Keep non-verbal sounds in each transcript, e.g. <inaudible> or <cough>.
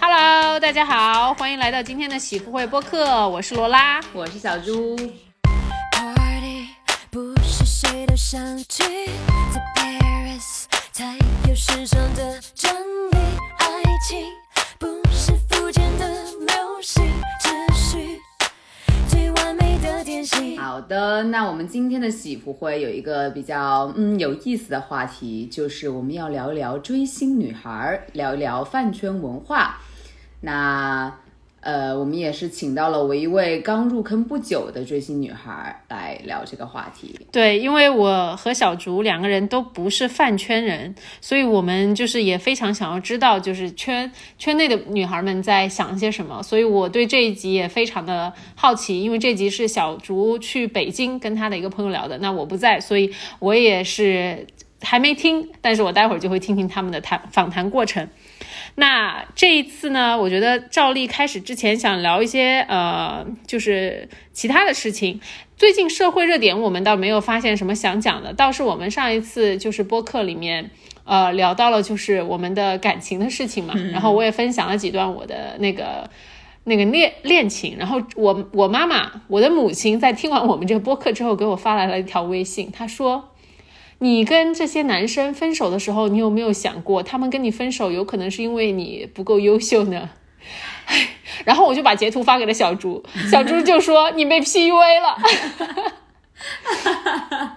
Hello，大家好，欢迎来到今天的喜福会播客，我是罗拉，我是小猪。不是谁都想去。在 Paris 才有时尚的真理，爱情不是肤浅的流行，只需最完好的，那我们今天的喜福会有一个比较嗯有意思的话题，就是我们要聊一聊追星女孩，聊一聊饭圈文化。那呃，我们也是请到了我一位刚入坑不久的追星女孩来聊这个话题。对，因为我和小竹两个人都不是饭圈人，所以我们就是也非常想要知道，就是圈圈内的女孩们在想些什么。所以我对这一集也非常的好奇，因为这集是小竹去北京跟她的一个朋友聊的，那我不在，所以我也是还没听，但是我待会儿就会听听他们的谈访谈过程。那这一次呢，我觉得照例开始之前想聊一些呃，就是其他的事情。最近社会热点我们倒没有发现什么想讲的，倒是我们上一次就是播客里面呃聊到了就是我们的感情的事情嘛，然后我也分享了几段我的那个那个恋恋情，然后我我妈妈我的母亲在听完我们这个播客之后给我发来了一条微信，她说。你跟这些男生分手的时候，你有没有想过，他们跟你分手有可能是因为你不够优秀呢？唉，<laughs> 然后我就把截图发给了小猪，小猪就说你被 PUA 了。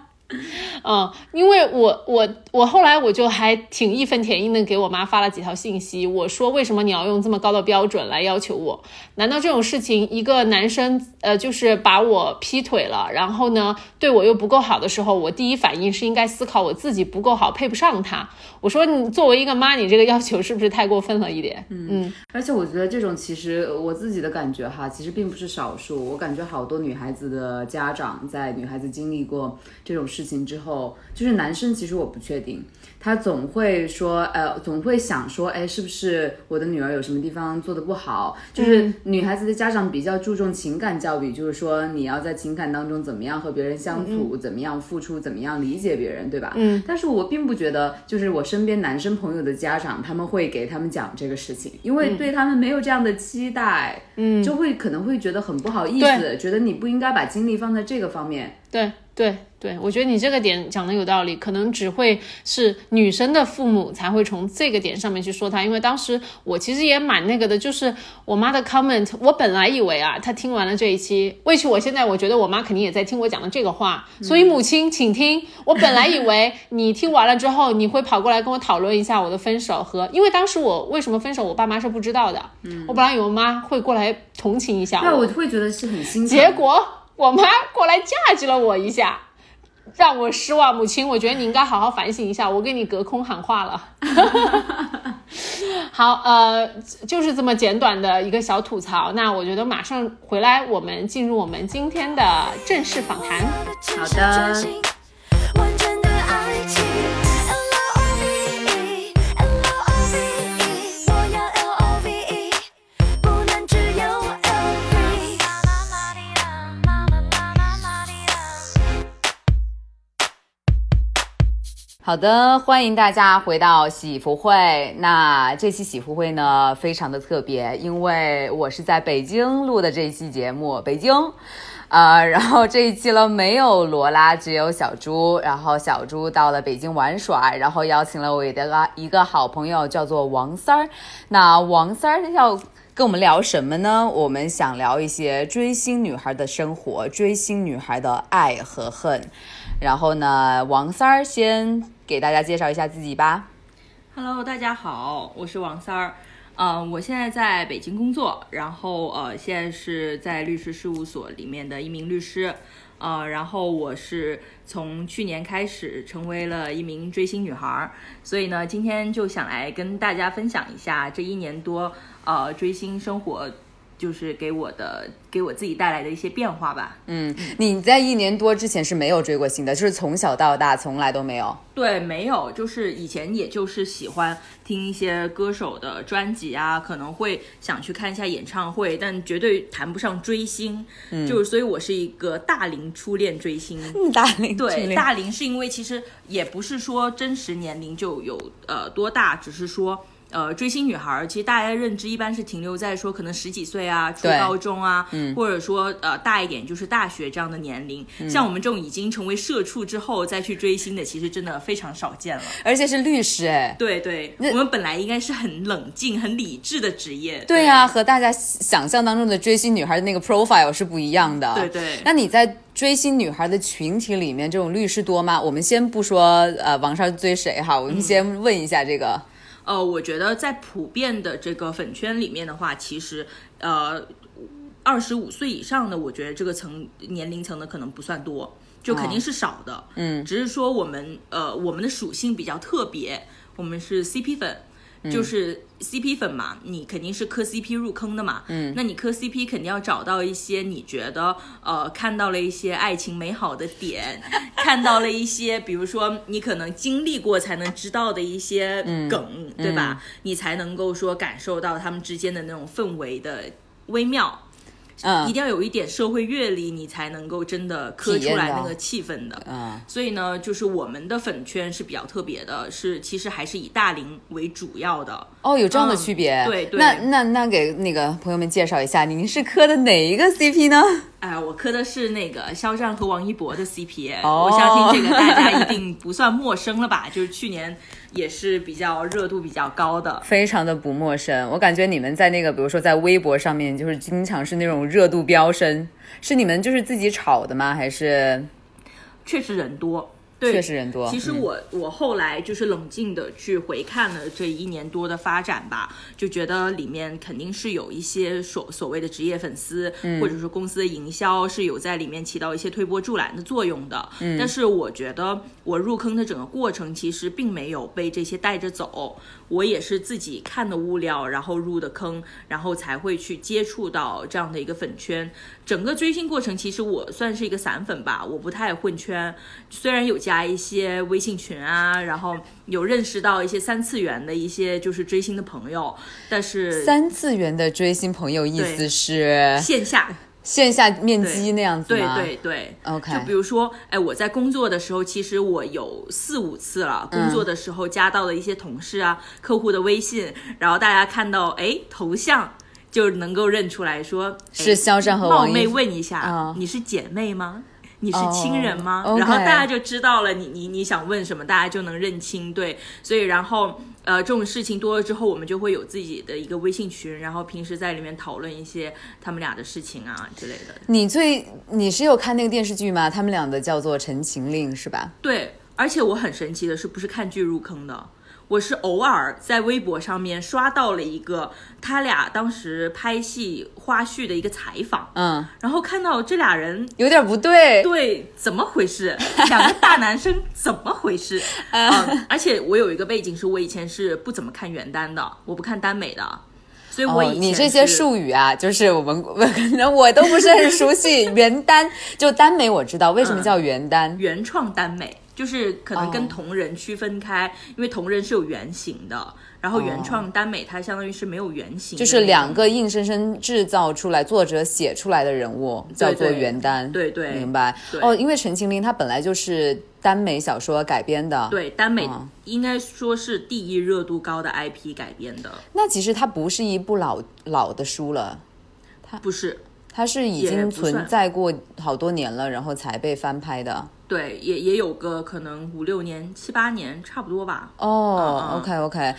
<laughs> <laughs> 嗯，因为我我我后来我就还挺义愤填膺的给我妈发了几条信息，我说为什么你要用这么高的标准来要求我？难道这种事情一个男生呃就是把我劈腿了，然后呢对我又不够好的时候，我第一反应是应该思考我自己不够好配不上他？我说你作为一个妈，你这个要求是不是太过分了一点？嗯，而且我觉得这种其实我自己的感觉哈，其实并不是少数。我感觉好多女孩子的家长在女孩子经历过这种事情之后，就是男生其实我不确定，他总会说，呃，总会想说，哎，是不是我的女儿有什么地方做的不好？就是女孩子的家长比较注重情感教育，就是说你要在情感当中怎么样和别人相处，怎么样付出，怎么样理解别人，对吧？嗯，但是我并不觉得，就是我身边男生朋友的家长他们会给他们讲这个事情，因为对他们没有这样的期待，嗯，就会可能会觉得很不好意思，觉得你不应该把精力放在这个方面。对对对，我觉得你这个点讲的有道理，可能只会是女生的父母才会从这个点上面去说他，因为当时我其实也蛮那个的，就是我妈的 comment，我本来以为啊，她听完了这一期，为其我现在我觉得我妈肯定也在听我讲的这个话，所以母亲请听，我本来以为你听完了之后，你会跑过来跟我讨论一下我的分手和，因为当时我为什么分手，我爸妈是不知道的，嗯，我本来以为我妈会过来同情一下对，我，我会觉得是很心疼。结果我妈过来架击了我一下，让我失望。母亲，我觉得你应该好好反省一下，我给你隔空喊话了。<laughs> 好，呃，就是这么简短的一个小吐槽。那我觉得马上回来，我们进入我们今天的正式访谈。好的完整的爱情好的，欢迎大家回到喜福会。那这期喜福会呢，非常的特别，因为我是在北京录的这一期节目，北京。呃，<laughs> 然后这一期呢没有罗拉，只有小猪。然后小猪到了北京玩耍，然后邀请了我的一个好朋友，叫做王三儿。那王三儿要跟我们聊什么呢？我们想聊一些追星女孩的生活，追星女孩的爱和恨。然后呢，王三儿先给大家介绍一下自己吧。Hello，大家好，我是王三儿。呃，我现在在北京工作，然后呃，现在是在律师事务所里面的一名律师。呃，然后我是从去年开始成为了一名追星女孩儿，所以呢，今天就想来跟大家分享一下这一年多呃追星生活，就是给我的给我自己带来的一些变化吧。嗯，你在一年多之前是没有追过星的，就是从小到大从来都没有。对，没有，就是以前也就是喜欢听一些歌手的专辑啊，可能会想去看一下演唱会，但绝对谈不上追星。嗯，就是所以我是一个大龄初恋追星。<laughs> 大龄对，大龄是因为其实也不是说真实年龄就有呃多大，只是说呃，追星女孩儿，其实大家认知一般是停留在说可能十几岁啊，初高中啊，或者说呃大一点就是大学这样的年龄。像我们这种已经成为社畜之后再去追星的，其实真的非常少见了。而且是律师哎。对对，我们本来应该是很冷静、很理智的职业。对呀、和大家想象当中的追星女孩的那个 profile 是不一样的。对对那你在追星女孩的群体里面，这种律师多吗？我们先不说呃王少追谁哈，我们先问一下这个。呃，我觉得在普遍的这个粉圈里面的话，其实呃，二十五岁以上的，我觉得这个层年龄层的可能不算多，就肯定是少的。嗯，只是说我们呃我们的属性比较特别，我们是 CP 粉。就是 CP 粉嘛，你肯定是磕 CP 入坑的嘛，嗯，那你磕 CP 肯定要找到一些你觉得呃看到了一些爱情美好的点，<laughs> 看到了一些比如说你可能经历过才能知道的一些梗，对吧？你才能够说感受到他们之间的那种氛围的微妙。嗯一定要有一点社会阅历，你才能够真的磕出来那个气氛的。嗯所以呢，就是我们的粉圈是比较特别的，是其实还是以大龄为主要的。哦，有这样的嗯区别。对对那那那给那个朋友们介绍一下，您是磕的哪一个 CP 呢？哎，我磕的是那个肖战和王一博的 CP，、哦我相信这个大家一定不算陌生了吧？就是去年也是比较热度比较高的。非常的不陌生，我感觉你们在那个，比如说在微博上面，就是经常是那种热度飙升，是你们就是自己炒的吗？还是确实人多，对，确实人多嗯其实我、我后来就是冷静的去回看了这一年多的发展吧，就觉得里面肯定是有一些所所谓的职业粉丝，嗯或者说公司的营销是有在里面起到一些推波助澜的作用的。嗯但是我觉得我入坑的整个过程其实并没有被这些带着走，我也是自己看的物料，然后入的坑，然后才会去接触到这样的一个粉圈。整个追星过程，其实我算是一个散粉吧，我不太混圈。虽然有加一些微信群啊，然后有认识到一些三次元的一些就是追星的朋友，但是三次元的追星朋友？意思是线下线下面基那样子对吗？对对 OK 就比如说，哎，我在工作的时候，其实我有四五次了，工作的时候加到的一些同事啊、客户的微信，然后大家看到哎头像。就能够认出来说哎是肖战和冒昧问一下，啊你是姐妹吗？你是亲人吗？哦然后大家就知道了你你你想问什么，大家就能认清。对，所以然后呃这种事情多了之后，我们就会有自己的一个微信群，然后平时在里面讨论一些他们俩的事情啊之类的。你最你是有看那个电视剧吗？他们俩的叫做《陈情令》是吧？对，而且我很神奇的是，不是看剧入坑的，我是偶尔在微博上面刷到了一个他俩当时拍戏花絮的一个采访，嗯，然后看到这俩人。有点不对。对，怎么回事？两个大男生怎么回事？嗯，<laughs> 而且我有一个背景是我以前是不怎么看原单的，我不看耽美的，所以我以哦，前、你这些术语啊，就是我们可能我都不是很熟悉。原单就耽美我知道，为什么叫原单？<laughs> 原创耽美，就是可能哦跟同人区分开，因为同人是有原型的，然后原创耽美它相当于是没有原型就是两个硬生生制造出来、作者写出来的人物叫做原耽。对对明白。哦，因为《陈情令》它本来就是耽美小说改编的。。对耽美嗯应该说是第一热度高的 IP 改编的，那其实它不是一部老老的书了，它不是。它是已经存在过好多年了，然后才被翻拍的。对，也也有个可能五六年、七八年差不多吧。哦、嗯嗯。O k OK，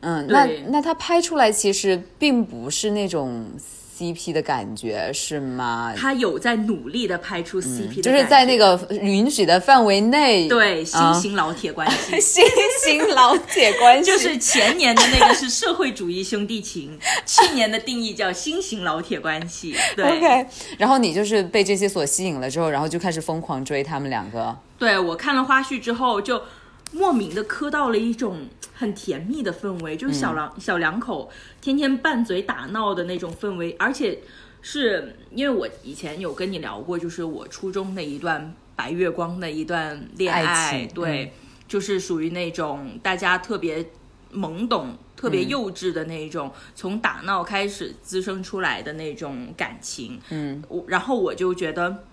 嗯，那那他拍出来其实并不是那种 CP 的感觉，是吗？他有在努力的拍出 CP 的、嗯就是在那个允许的范围内，对新啊型老铁关系。新型老铁关系，<laughs> 就是前年的那个是社会主义兄弟情，<laughs> 去年的定义叫新型老铁关系。对 OK。然后你就是被这些所吸引了之后，然后就开始疯狂追他们两个。对我看了花絮之后，就莫名的磕到了一种很甜蜜的氛围，就是小两、小两口天天拌嘴打闹的那种氛围，而且是因为我以前有跟你聊过，就是我初中的一段白月光的一段恋爱，对，就是属于那种大家特别懵懂。特别幼稚的那种，从打闹开始滋生出来的那种感情，嗯，我然后我就觉得，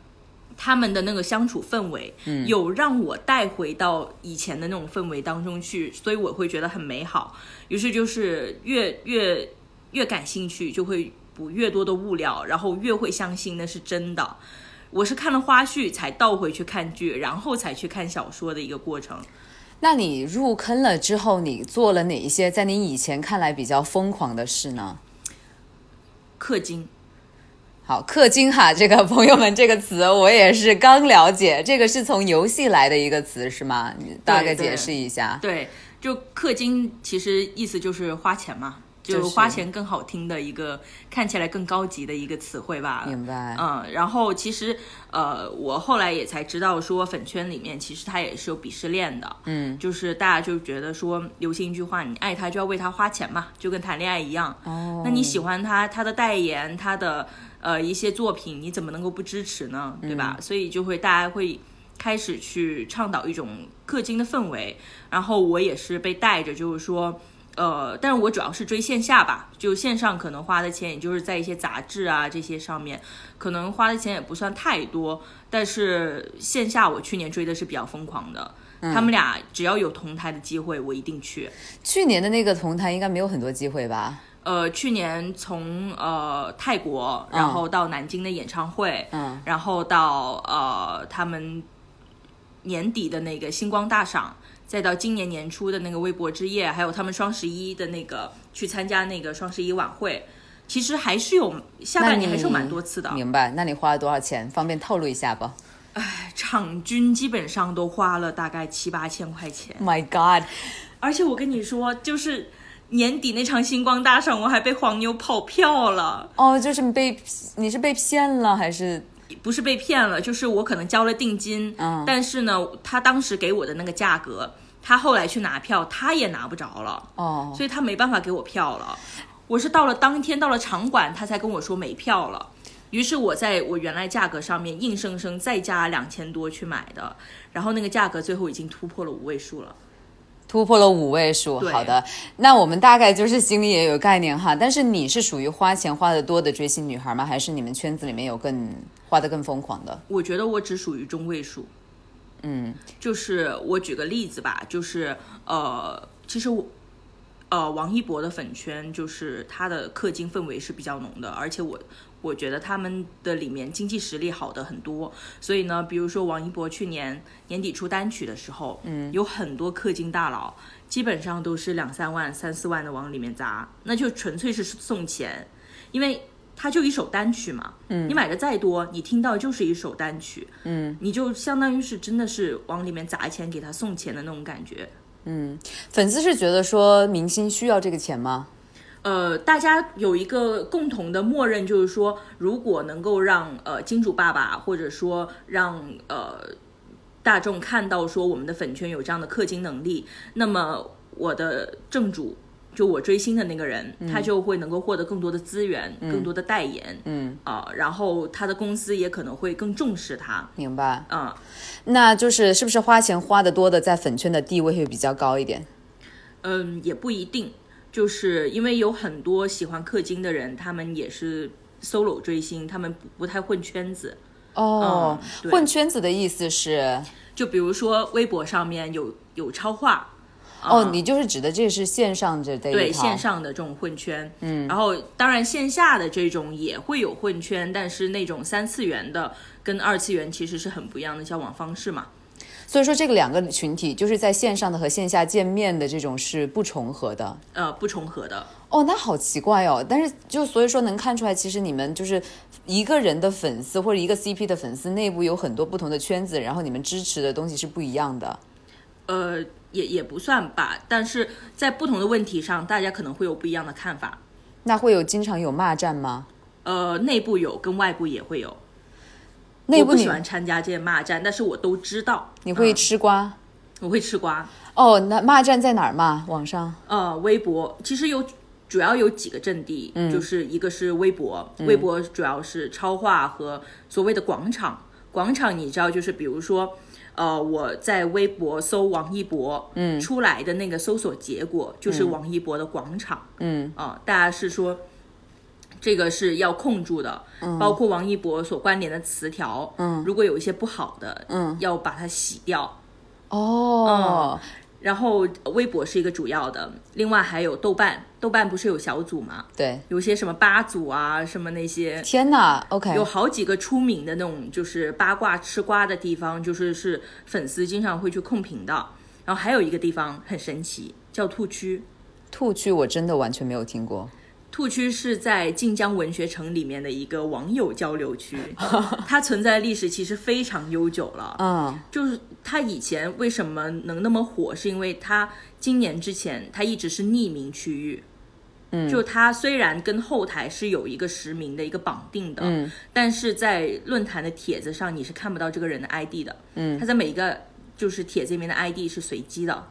他们的那个相处氛围，嗯，有让我带回到以前的那种氛围当中去，所以我会觉得很美好。于是就是越越越感兴趣，就会补越多的物料，然后越会相信那是真的。我是看了花絮才倒回去看剧，然后才去看小说的一个过程。那你入坑了之后，你做了哪一些在你以前看来比较疯狂的事呢？氪金，好，氪金哈，这个朋友们这个词我也是刚了解，这个是从游戏来的一个词是吗？你大概解释一下。对，就氪金其实意思就是花钱嘛，就是花钱更好听的一个，看起来更高级的一个词汇吧。明白。嗯，然后其实呃，我后来也才知道说，粉圈里面其实它也是有鄙视链的。嗯，就是大家就觉得说，流行一句话，你爱他就要为他花钱嘛，就跟谈恋爱一样。哦，那你喜欢他，他的代言，他的呃一些作品，你怎么能够不支持呢？对吧？所以就会大家会开始去倡导一种氪金的氛围，然后我也是被带着，就是说。呃，但是我主要是追线下吧，就线上可能花的钱，也就是在一些杂志啊这些上面，可能花的钱也不算太多。但是线下我去年追的是比较疯狂的，他们俩只要有同台的机会，我一定去。去年的那个同台应该没有很多机会吧？呃，去年从呃泰国，然后到南京的演唱会，嗯，然后到呃他们年底的那个星光大赏，再到今年年初的那个微博之夜，还有他们双十一的那个去参加那个双十一晚会，其实还是有下半年还是有蛮多次的。明白？那你花了多少钱？方便透露一下不场均基本上都花了大概七八千块钱，？My God！而且我跟你说，就是年底那场星光大赏，我还被黄牛跑票了。哦，就是被你是被骗了还是？不是被骗了，就是我可能交了定金，嗯但是呢，他当时给我的那个价格，他后来去拿票，他也拿不着了，哦，所以他没办法给我票了。我是到了当天到了场馆，他才跟我说没票了。于是我在我原来价格上面硬生生再加两千多去买的，然后那个价格最后已经突破了五位数了。突破了五位数。好的，那我们大概就是心里也有概念哈。但是你是属于花钱花的多的追星女孩吗？还是你们圈子里面有更花的更疯狂的？我觉得我只属于中位数。嗯，就是我举个例子吧，就是呃，其实我。呃，王一博的粉圈就是他的氪金氛围是比较浓的，而且我我觉得他们的里面经济实力好的很多，所以呢，比如说王一博去年年底出单曲的时候，嗯，有很多氪金大佬，基本上都是两三万、三四万的往里面砸，那就纯粹是送钱，因为他就一首单曲嘛，嗯，你买的再多，你听到就是一首单曲，嗯，你就相当于是真的是往里面砸钱给他送钱的那种感觉，嗯粉丝是觉得说明星需要这个钱吗？呃，大家有一个共同的默认，就是说，如果能够让呃金主爸爸，或者说让呃大众看到说我们的粉圈有这样的氪金能力，那么我的正主，就我追星的那个人，他就会能够获得更多的资源，更多的代言，嗯啊、然后他的公司也可能会更重视他，明白。嗯、那就是是不是花钱花的多的，在粉圈的地位会比较高一点？嗯，也不一定，就是因为有很多喜欢氪金的人，他们也是 solo 追星，他们不不太混圈子。哦，嗯混圈子的意思是，就比如说微博上面有有超话，哦，你就是指的这是线上这这一对线上的这种混圈，嗯，然后当然线下的这种也会有混圈，但是那种三次元的跟二次元其实是很不一样的交往方式嘛。所以说这个两个群体就是在线上的和线下见面的这种是不重合的。呃，不重合的，哦，那好奇怪哦。但是就所以说能看出来，其实你们就是一个人的粉丝或者一个 CP 的粉丝内部有很多不同的圈子，然后你们支持的东西是不一样的。呃，也也不算吧，但是在不同的问题上，大家可能会有不一样的看法。那会有经常有骂战吗？呃，内部有，跟外部也会有。我不喜欢参加这些骂战，但是我都知道。你会嗯吃瓜？我会吃瓜。哦，那骂战在哪儿骂？网上？呃，微博其实有主要有几个阵地，就是一个是微博，微博主要是超话和所谓的广场。广场你知道，就是比如说，呃，我在微博搜王一博，嗯，出来的那个搜索结果就是王一博的广场，嗯啊、大家是说。这个是要控住的，包括王一博所关联的词条，嗯，如果有一些不好的，嗯，要把它洗掉。哦，然后微博是一个主要的，另外还有豆瓣，豆瓣不是有小组吗？对，有些什么八组啊，什么那些，天哪，OK，有好几个出名的那种就是八卦吃瓜的地方，就是是粉丝经常会去控评的。然后还有一个地方很神奇，叫兔区。兔区我真的完全没有听过。兔区是在晋江文学城里面的一个网友交流区，<laughs> 它存在的历史其实非常悠久了。啊，就是它以前为什么能那么火，是因为它今年之前它一直是匿名区域。嗯，就它虽然跟后台是有一个实名的一个绑定的，嗯，但是在论坛的帖子上你是看不到这个人的 ID 的。嗯它在每一个就是帖子里面的 ID 是随机的，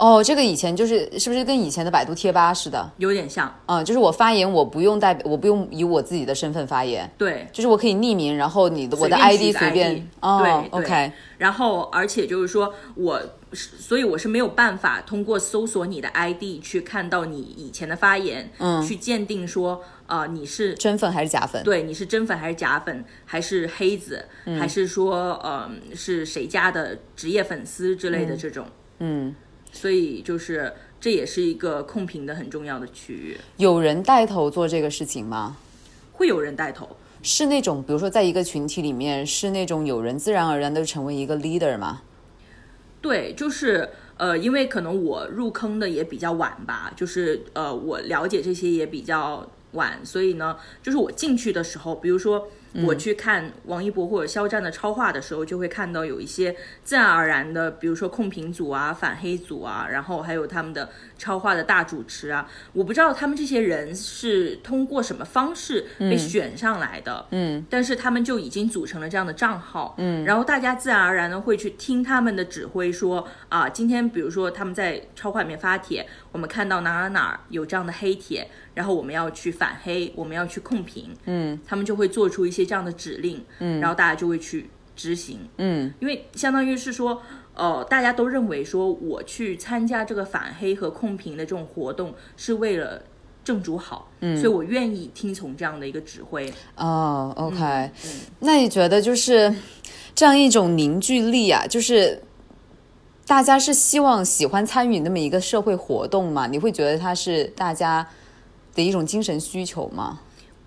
哦，这个以前就是是不是跟以前的百度贴吧似的？有点像。嗯，就是我发言我不用代表，我不用以我自己的身份发言，对，就是我可以匿名，然后你的我的 ID 随便哦对对，OK，然后，而且就是说我是，所以我是没有办法通过搜索你的 ID 去看到你以前的发言，嗯，去鉴定说，呃，你是真粉还是假粉？对你是真粉还是假粉，还是黑子，还是说，呃，是谁家的职业粉丝之类的这种，嗯，所以就是这也是一个控评的很重要的区域，有人带头做这个事情吗？会有人带头。是那种，比如说在一个群体里面，是那种有人自然而然的成为一个 leader 吗？对，就是呃，因为可能我入坑的也比较晚吧，就是呃，我了解这些也比较晚，所以呢，就是我进去的时候，比如说我去看王一博或者肖战的超话的时候，就会看到有一些自然而然的，比如说控评组啊、反黑组啊，然后还有他们的超话的大主持啊，我不知道他们这些人是通过什么方式被选上来的，嗯，但是他们就已经组成了这样的账号，嗯，然后大家自然而然的会去听他们的指挥说，啊，今天比如说他们在超话里面发帖，我们看到哪哪哪有这样的黑帖，然后我们要去反黑，我们要去控评，嗯。他们就会做出一些这样的指令，嗯，然后大家就会去执行，嗯。因为相当于是说，呃，大家都认为说我去参加这个反黑和控评的这种活动是为了正主好，嗯，所以我愿意听从这样的一个指挥，哦，OK，、嗯。那你觉得就是这样一种凝聚力啊，就是大家是希望喜欢参与那么一个社会活动吗？你会觉得它是大家的一种精神需求吗？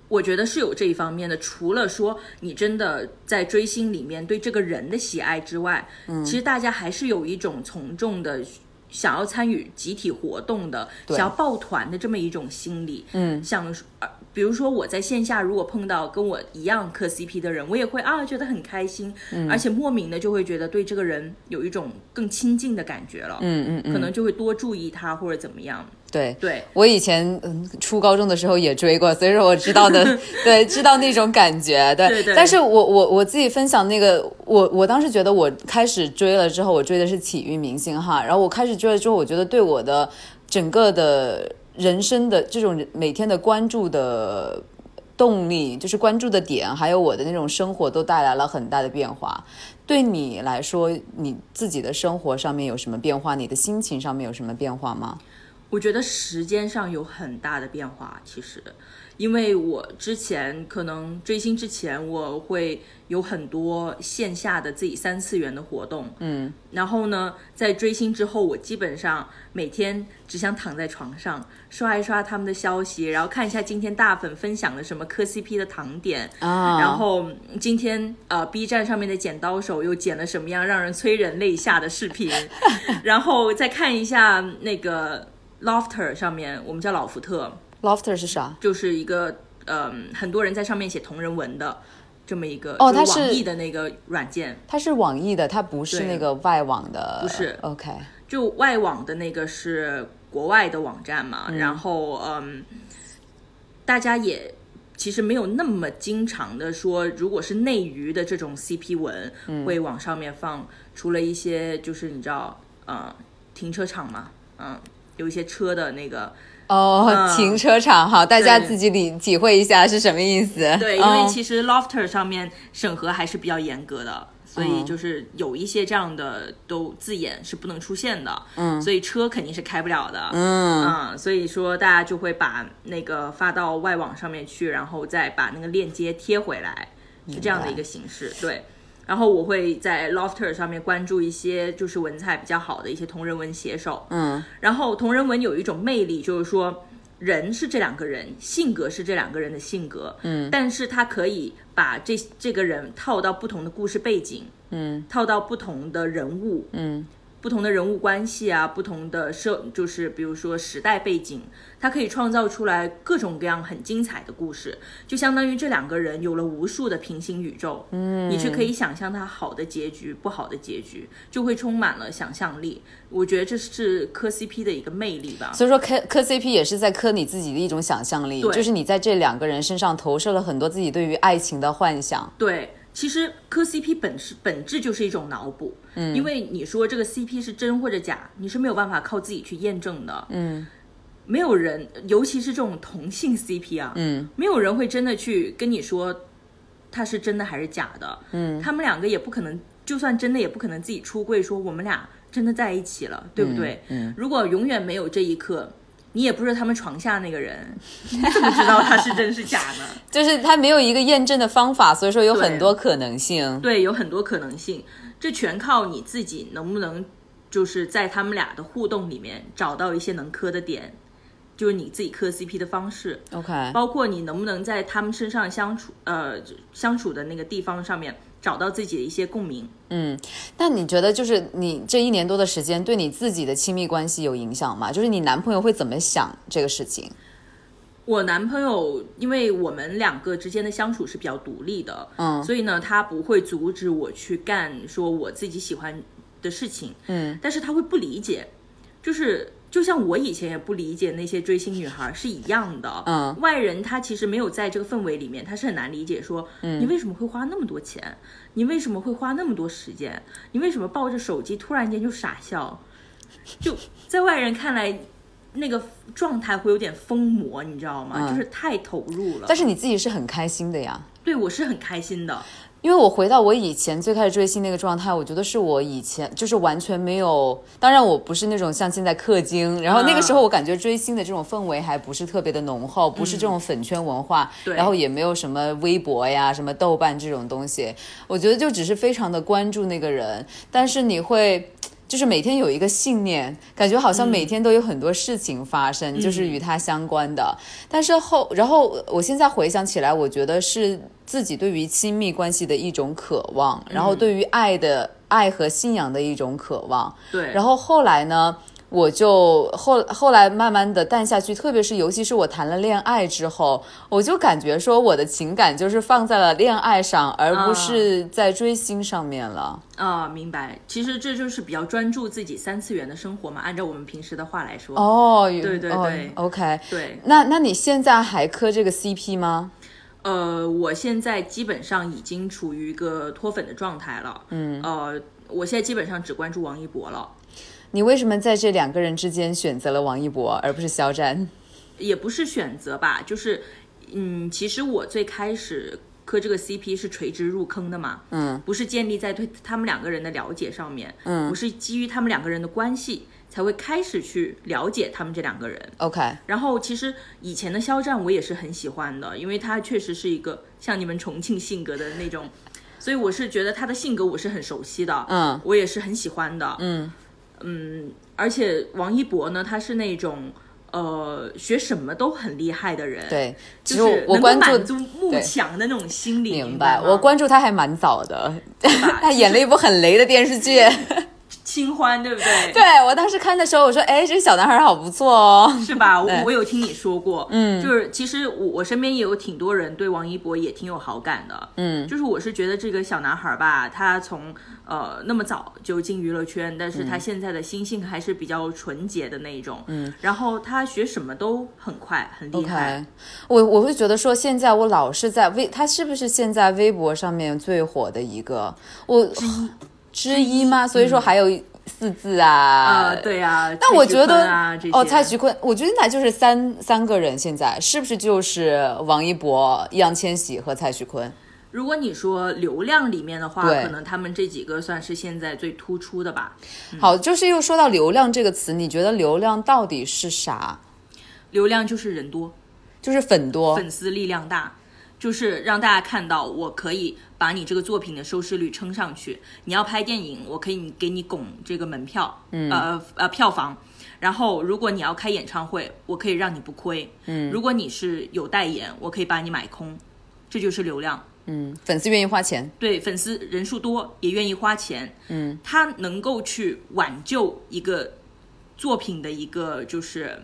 我觉得是有这一方面的。除了说你真的在追星里面对这个人的喜爱之外，嗯，其实大家还是有一种从众的。想要参与集体活动的，想要抱团的这么一种心理，嗯，想，呃比如说我在线下如果碰到跟我一样磕 CP 的人，我也会啊觉得很开心，嗯而且莫名的就会觉得对这个人有一种更亲近的感觉了，嗯嗯嗯，可能就会多注意他或者怎么样，对。对，我以前嗯初高中的时候也追过，所以说我知道的，<laughs> 对，知道那种感觉，对。对对但是我我我自己分享那个，我我当时觉得我开始追了之后，我追的是体育明星哈，然后我开始追了之后，我觉得对我的整个的人生的这种每天的关注的动力，就是关注的点，还有我的那种生活都带来了很大的变化。对你来说，你自己的生活上面有什么变化？你的心情上面有什么变化吗？我觉得时间上有很大的变化，其实，因为我之前可能追星之前，我会有很多线下的自己三次元的活动，嗯，然后呢，在追星之后，我基本上每天只想躺在床上刷一刷他们的消息，然后看一下今天大粉分享了什么磕 CP 的糖点，啊，然后今天呃 B 站上面的剪刀手又剪了什么样让人催人泪下的视频，<laughs> 然后再看一下那个 Lofter 上面，我们叫老福特，Lofter 是啥？就是一个嗯、很多人在上面写同人文的这么一个哦它就是网易的那个软件，它是网易的，它不是那个外网的，不是。OK，就外网的那个是国外的网站嘛，然后嗯，大家也其实没有那么经常的说，如果是内娱的这种 CP 文、会往上面放，除了一些就是你知道呃停车场嘛，嗯，有一些车的那个。哦，嗯。停车场哈，大家自己理体会一下是什么意思？对，因为嗯其实 Lofter 上面审核还是比较严格的，所以就是有一些这样的都字眼是不能出现的，嗯，所以车肯定是开不了的，嗯。所以说大家就会把那个发到外网上面去，然后再把那个链接贴回来，是这样的一个形式，对。然后我会在 Lofter 上面关注一些就是文采比较好的一些同人文写手，嗯，然后同人文有一种魅力，就是说人是这两个人，性格是这两个人的性格，嗯，但是他可以把这这个人套到不同的故事背景，嗯。套到不同的人物，嗯不同的人物关系啊，不同的社，就是比如说时代背景，它可以创造出来各种各样很精彩的故事，就相当于这两个人有了无数的平行宇宙，嗯，你去可以想象它好的结局、不好的结局，就会充满了想象力。我觉得这是磕 CP 的一个魅力吧。所以说磕磕 CP 也是在磕你自己的一种想象力，对就是你在这两个人身上投射了很多自己对于爱情的幻想。对，其实磕 CP 本是本质就是一种脑补，嗯，因为你说这个 CP 是真或者假，你是没有办法靠自己去验证的，嗯。没有人，尤其是这种同性 CP 啊，嗯。没有人会真的去跟你说他是真的还是假的，嗯。他们两个也不可能，就算真的也不可能自己出柜说我们俩真的在一起了，对不对？嗯。如果永远没有这一刻。你也不是他们床下那个人，你怎么知道他是真是假呢？<laughs> 就是他没有一个验证的方法，所以说有很多可能性。对，有很多可能性，这全靠你自己能不能就是在他们俩的互动里面找到一些能磕的点，就是你自己磕 CP 的方式，OK，包括你能不能在他们身上相处，呃，相处的那个地方上面找到自己的一些共鸣。嗯，那你觉得就是你这一年多的时间对你自己的亲密关系有影响吗？就是你男朋友会怎么想这个事情？我男朋友，因为我们两个之间的相处是比较独立的，嗯所以呢，他不会阻止我去干说我自己喜欢的事情，嗯但是他会不理解，就是就像我以前也不理解那些追星女孩是一样的，嗯外人他其实没有在这个氛围里面，他是很难理解说，嗯你为什么会花那么多钱，你为什么会花那么多时间，你为什么抱着手机突然间就傻笑，就在外人看来。那个状态会有点疯魔，你知道吗？嗯就是太投入了。但是你自己是很开心的呀。对我是很开心的，因为我回到我以前最开始追星那个状态，我觉得是我以前就是完全没有，当然我不是那种像现在氪金，然后那个时候我感觉追星的这种氛围还不是特别的浓厚，不是这种粉圈文化，对。然后也没有什么微博呀、什么豆瓣这种东西，我觉得就只是非常的关注那个人，但是你会。就是每天有一个信念，感觉好像每天都有很多事情发生，就是与他相关的。但是后，然后我现在回想起来，我觉得是自己对于亲密关系的一种渴望，然后对于爱的爱和信仰的一种渴望。对。然后后来呢，我就后后来慢慢的淡下去，特别是尤其是我谈了恋爱之后，我就感觉说我的情感就是放在了恋爱上，而不是在追星上面了。啊、明白。其实这就是比较专注自己三次元的生活嘛。按照我们平时的话来说，哦，对对哦对 OK。对，那那你现在还磕这个 CP 吗？呃，我现在基本上已经处于一个脱粉的状态了。嗯，呃，我现在基本上只关注王一博了。你为什么在这两个人之间选择了王一博而不是肖战？也不是选择吧，就是，嗯，其实我最开始磕这个 CP 是垂直入坑的嘛，嗯，不是建立在对他们两个人的了解上面，嗯，我是基于他们两个人的关系才会开始去了解他们这两个人。OK，然后其实以前的肖战我也是很喜欢的，因为他确实是一个像你们重庆性格的那种，所以我是觉得他的性格我是很熟悉的，嗯我也是很喜欢的，嗯嗯，而且王一博呢，他是那种呃学什么都很厉害的人，，对，其实就是能够我关满足。慕强的那种心理，明白，我关注他还蛮早的，<laughs> 他演了一部很雷的电视剧。<laughs> 清欢，对不对？对我当时看的时候，我说，哎，这个小男孩好不错哦。是吧？我我有听你说过，嗯，就是其实我我身边也有挺多人对王一博也挺有好感的，嗯，就是我是觉得这个小男孩吧，他从呃那么早就进娱乐圈，但嗯。是他现在的心性还是比较纯洁的那一种，嗯，然后他学什么都很快，很厉害。我我会觉得说，现在我老是在微，他是不是现在微博上面最火的一个？我之一吗？所以说还有四字啊，啊、对啊，但我觉得啊哦，蔡徐坤，我觉得那就是三三个人，现在是不是就是王一博、易烊千玺和蔡徐坤？如果你说流量里面的话，可能他们这几个算是现在最突出的吧。好，就是又说到流量这个词，你觉得流量到底是啥？流量就是人多，就是粉多，粉丝力量大，就是让大家看到我可以把你这个作品的收视率撑上去。你要拍电影，我可以给你拱这个门票，嗯、呃呃票房。然后，如果你要开演唱会，我可以让你不亏。嗯，如果你是有代言，我可以把你买空，这就是流量。嗯，粉丝愿意花钱，对粉丝人数多，也愿意花钱，嗯，他能够去挽救一个作品的一个就是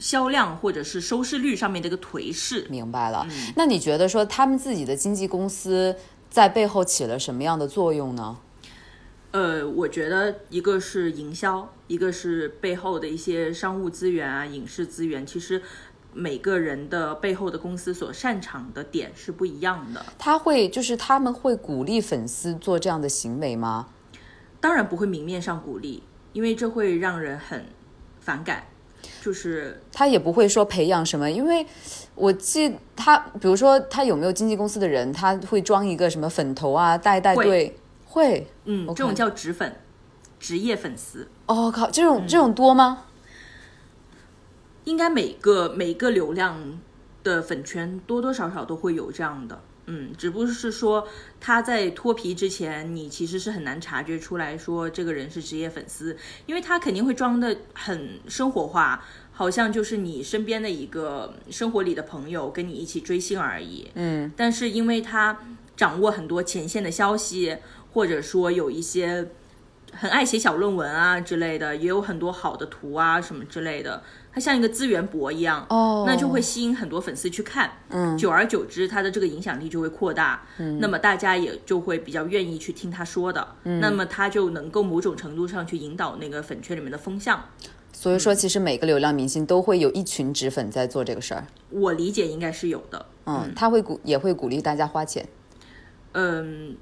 销量或者是收视率上面的一个颓势。明白了。那你觉得说他们自己的经纪公司在背后起了什么样的作用呢？呃，我觉得一个是营销，一个是背后的一些商务资源啊、影视资源，其实每个人的背后的公司所擅长的点是不一样的。他会就是他们会鼓励粉丝做这样的行为吗？当然不会明面上鼓励，因为这会让人很反感。就是他也不会说培养什么，因为我记他，比如说他有没有经纪公司的人，他会装一个什么粉头啊，带带队，会。嗯这种叫职粉，职业粉丝。哦靠，这种这种多吗？应该每个每个流量的粉圈多多少少都会有这样的，嗯，只不过是说他在脱皮之前，你其实是很难察觉出来说这个人是职业粉丝，因为他肯定会装的很生活化，好像就是你身边的一个生活里的朋友跟你一起追星而已，嗯，但是因为他掌握很多前线的消息，或者说有一些很爱写小论文啊之类的，也有很多好的图啊什么之类的，它像一个资源博一样，哦。那就会吸引很多粉丝去看，嗯，久而久之，他的这个影响力就会扩大，嗯，那么大家也就会比较愿意去听他说的，嗯，那么他就能够某种程度上去引导那个粉圈里面的风向，所以说，其实每个流量明星都会有一群脂粉在做这个事儿。我理解应该是有的，嗯，他会鼓也会鼓励大家花钱。嗯，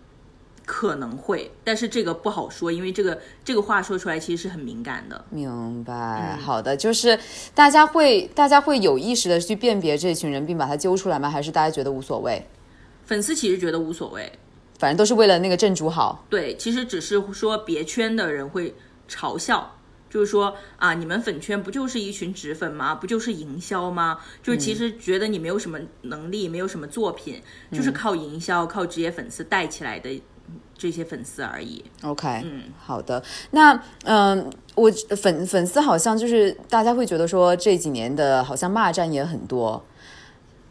可能会，但是这个不好说，因为这个这个话说出来其实是很敏感的。明白，好的，就是大家会大家会有意识的去辨别这群人，并把他揪出来吗？还是大家觉得无所谓，粉丝其实觉得无所谓，反正都是为了那个正主好？对，其实只是说别圈的人会嘲笑，就是说啊，你们粉圈不就是一群纸粉吗？不就是营销吗？就是其实觉得你没有什么能力，没有什么作品，就是靠营销、靠职业粉丝带起来的这些粉丝而已。OK，嗯，好的。那嗯、我粉粉丝好像就是大家会觉得说这几年的好像骂战也很多，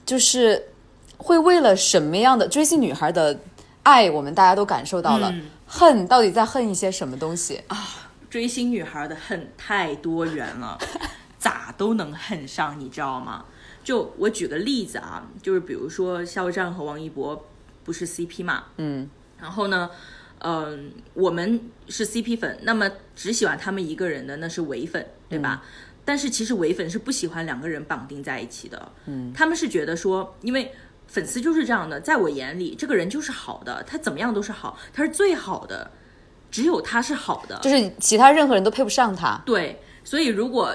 就是会为了什么样的追星女孩的爱，我们大家都感受到了，恨到底在恨一些什么东西啊？追星女孩的恨太多元了，<laughs> 咋都能恨上，你知道吗？就我举个例子啊，就是比如说肖战和王一博不是 CP 嘛，嗯，然后呢，嗯、我们是 CP 粉，那么只喜欢他们一个人的那是伪粉，对吧？但是其实伪粉是不喜欢两个人绑定在一起的，嗯，他们是觉得说，因为粉丝就是这样的，在我眼里，这个人就是好的，他怎么样都是好，他是最好的，只有他是好的，就是其他任何人都配不上他。对，所以如果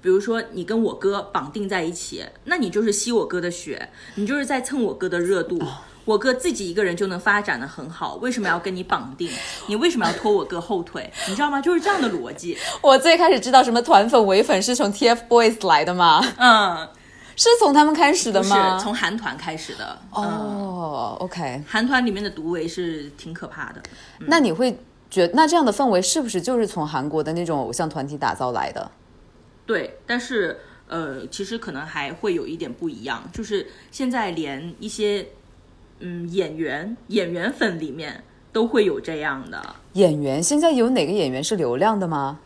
比如说你跟我哥绑定在一起，那你就是吸我哥的血，你就是在蹭我哥的热度。我哥自己一个人就能发展的很好，为什么要跟你绑定？你为什么要拖我哥后腿？你知道吗？就是这样的逻辑。<laughs> 我最开始知道什么团粉、唯粉是从 TFBOYS 来的吗？嗯，是从他们开始的吗是吗？从韩团开始的。嗯，哦，OK，韩团里面的独唯是挺可怕的。那你会觉那这样的氛围是不是就是从韩国的那种偶像团体打造来的？对，但是呃，其实可能还会有一点不一样，就是现在连一些嗯演员演员粉里面都会有这样的，演员现在有哪个演员是流量的吗？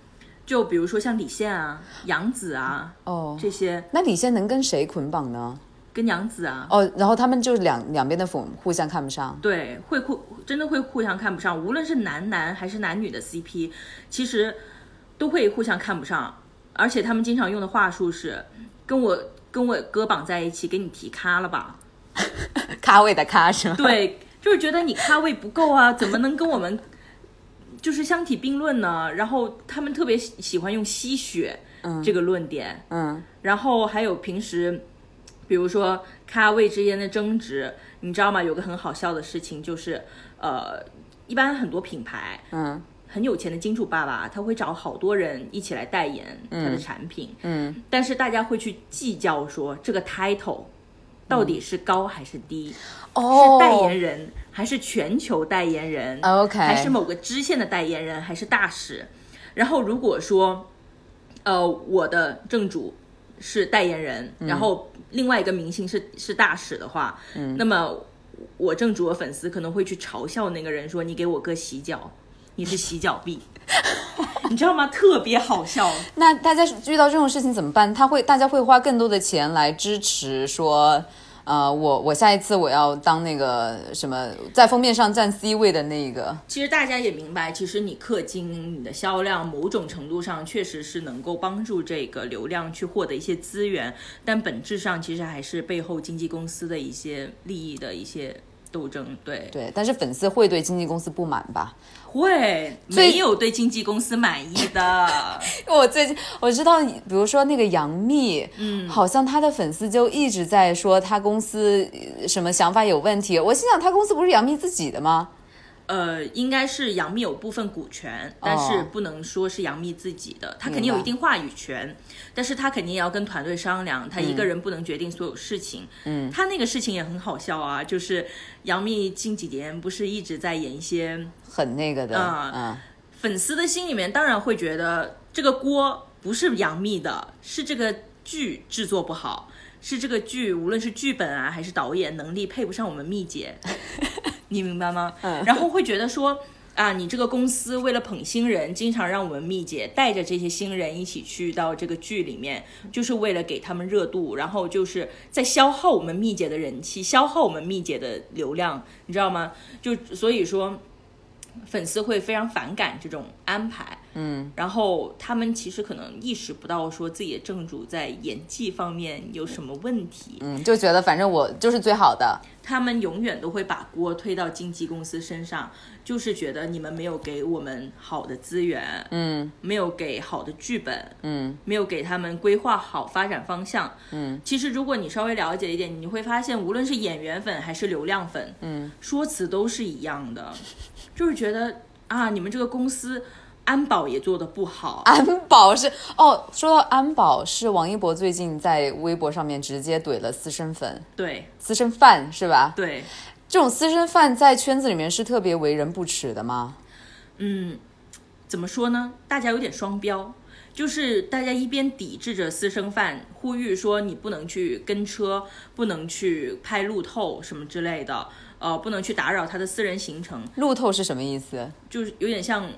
就比如说像李现啊、杨紫啊哦，这些，那李现能跟谁捆绑呢？跟杨紫啊，哦，然后他们就两两边的粉互相看不上。对，会互真的会互相看不上，无论是男男还是男女的 CP，其实都会互相看不上，而且他们经常用的话术是跟我跟我哥绑在一起，给你提咖了吧？<laughs> 咖位的咖是吗？，对，就是觉得你咖位不够啊，<laughs> 怎么能跟我们就是相提并论呢？然后他们特别喜喜欢用吸血这个论点，嗯，然后还有平时比如说咖位之间的争执，你知道吗？有个很好笑的事情就是，呃，一般很多品牌，嗯很有钱的金主爸爸，他会找好多人一起来代言他的产品，嗯，但是大家会去计较说这个 title 到底是高还是低，哦。是代言人还是全球代言人？OK 还是某个支线的代言人还是大使？然后如果说，呃，我的正主是代言人，然后另外一个明星是是大使的话，嗯。那么我正主的粉丝可能会去嘲笑那个人说：“你给我哥洗脚，你是洗脚币。<laughs> ”你知道吗？特别好笑。那大家遇到这种事情怎么办？他会，大家会花更多的钱来支持说，呃，我我下一次我要当那个什么，在封面上占 C 位的那个。其实大家也明白，其实你氪金、你的销量，某种程度上确实是能够帮助这个流量去获得一些资源，但本质上其实还是背后经纪公司的一些利益的一些斗争。对，对，但是粉丝会对经纪公司不满吧？会最没有对经纪公司满意的。<laughs> 我最近我知道，比如说那个杨幂，嗯，好像她的粉丝就一直在说她公司呃什么想法有问题。我心想，她公司不是杨幂自己的吗？呃，应该是杨幂有部分股权，但是不能说是杨幂自己的，她肯定有一定话语权，但是她肯定也要跟团队商量，她一个人不能决定所有事情。嗯，她那个事情也很好笑啊，就是杨幂近几年不是一直在演一些很那个的，啊嗯，粉丝的心里面当然会觉得这个锅不是杨幂的，是这个剧制作不好，是这个剧无论是剧本啊还是导演能力配不上我们蜜姐，<laughs> 你明白吗？嗯然后会觉得说。啊，你这个公司为了捧新人，经常让我们蜜姐带着这些新人一起去到这个剧里面，就是为了给他们热度，然后就是在消耗我们蜜姐的人气，消耗我们蜜姐的流量，你知道吗？就所以说，粉丝会非常反感这种安排，嗯，然后他们其实可能意识不到说自己的正主在演技方面有什么问题，嗯，就觉得反正我就是最好的，他们永远都会把锅推到经纪公司身上，就是觉得你们没有给我们好的资源，嗯。没有给好的剧本，嗯。没有给他们规划好发展方向。嗯，其实如果你稍微了解一点，你会发现，无论是演员粉还是流量粉，嗯，说辞都是一样的，就是觉得啊，你们这个公司安保也做得不好，安保是哦，说到安保，是王一博最近在微博上面直接怼了私生粉、对私生饭是吧？对，这种私生饭在圈子里面是特别为人不齿的吗？嗯，怎么说呢？大家有点双标。就是大家一边抵制着私生饭，呼吁说你不能去跟车，不能去拍路透什么之类的，呃，不能去打扰他的私人行程，路透是什么意思？就是有点像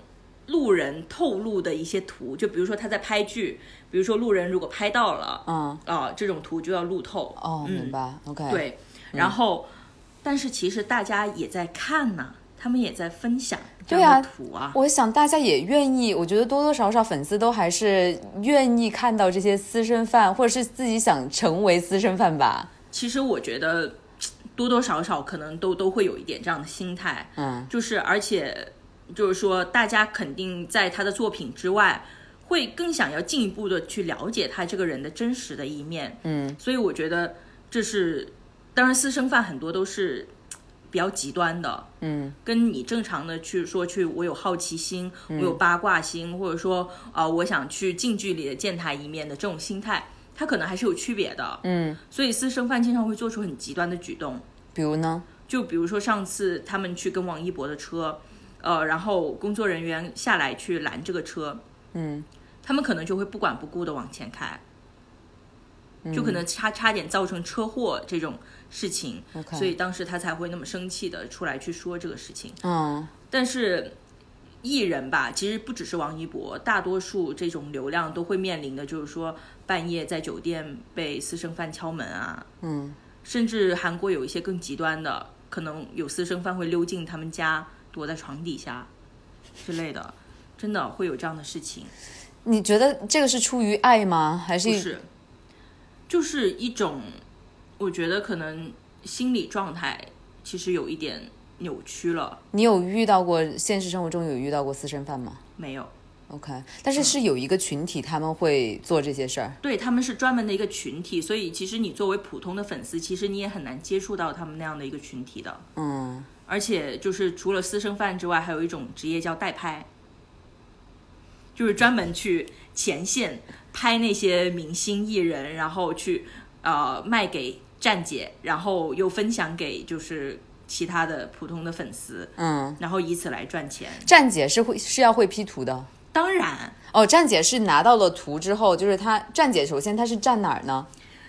路人透露的一些图，就比如说他在拍剧，比如说路人如果拍到了，嗯，啊、这种图就要路透。哦，嗯。明白，OK，，对，然后，但是其实大家也在看呐、他们也在分享这对啊样的图啊。我想大家也愿意，我觉得多多少少粉丝都还是愿意看到这些私生饭，或者是自己想成为私生饭吧。其实我觉得多多少少可能都都会有一点这样的心态，嗯，就是而且就是说，大家肯定在他的作品之外，会更想要进一步的去了解他这个人的真实的一面，嗯，所以我觉得这是，当然私生饭很多都是比较极端的，嗯，跟你正常的去说去，我有好奇心，我有八卦心，或者说啊、我想去近距离的见他一面的这种心态，他可能还是有区别的，嗯，所以私生饭经常会做出很极端的举动，比如呢？就比如说上次他们去跟王一博的车，呃，然后工作人员下来去拦这个车，嗯，他们可能就会不管不顾的往前开，就可能差差点造成车祸这种事情所以当时他才会那么生气的出来去说这个事情。嗯但是艺人吧，其实不只是王一博，大多数这种流量都会面临的就是说半夜在酒店被私生饭敲门啊，嗯，甚至韩国有一些更极端的，可能有私生饭会溜进他们家，躲在床底下之类的，真的会有这样的事情。你觉得这个是出于爱吗？还是不是，就是一种，我觉得可能心理状态其实有一点扭曲了。你有遇到过现实生活中有遇到过私生饭吗？没有，OK，但是是有一个群体他们会做这些事儿。对他们是专门的一个群体，所以其实你作为普通的粉丝，其实你也很难接触到他们那样的一个群体的。嗯，而且就是除了私生饭之外，还有一种职业叫代拍，就是专门去前线拍那些明星艺人，然后去呃卖给站姐，然后又分享给就是其他的普通的粉丝，嗯，然后以此来赚钱。站姐是会是要会 P 图的。当然，哦，站姐是拿到了图之后，就是她站姐首先她是站哪儿呢？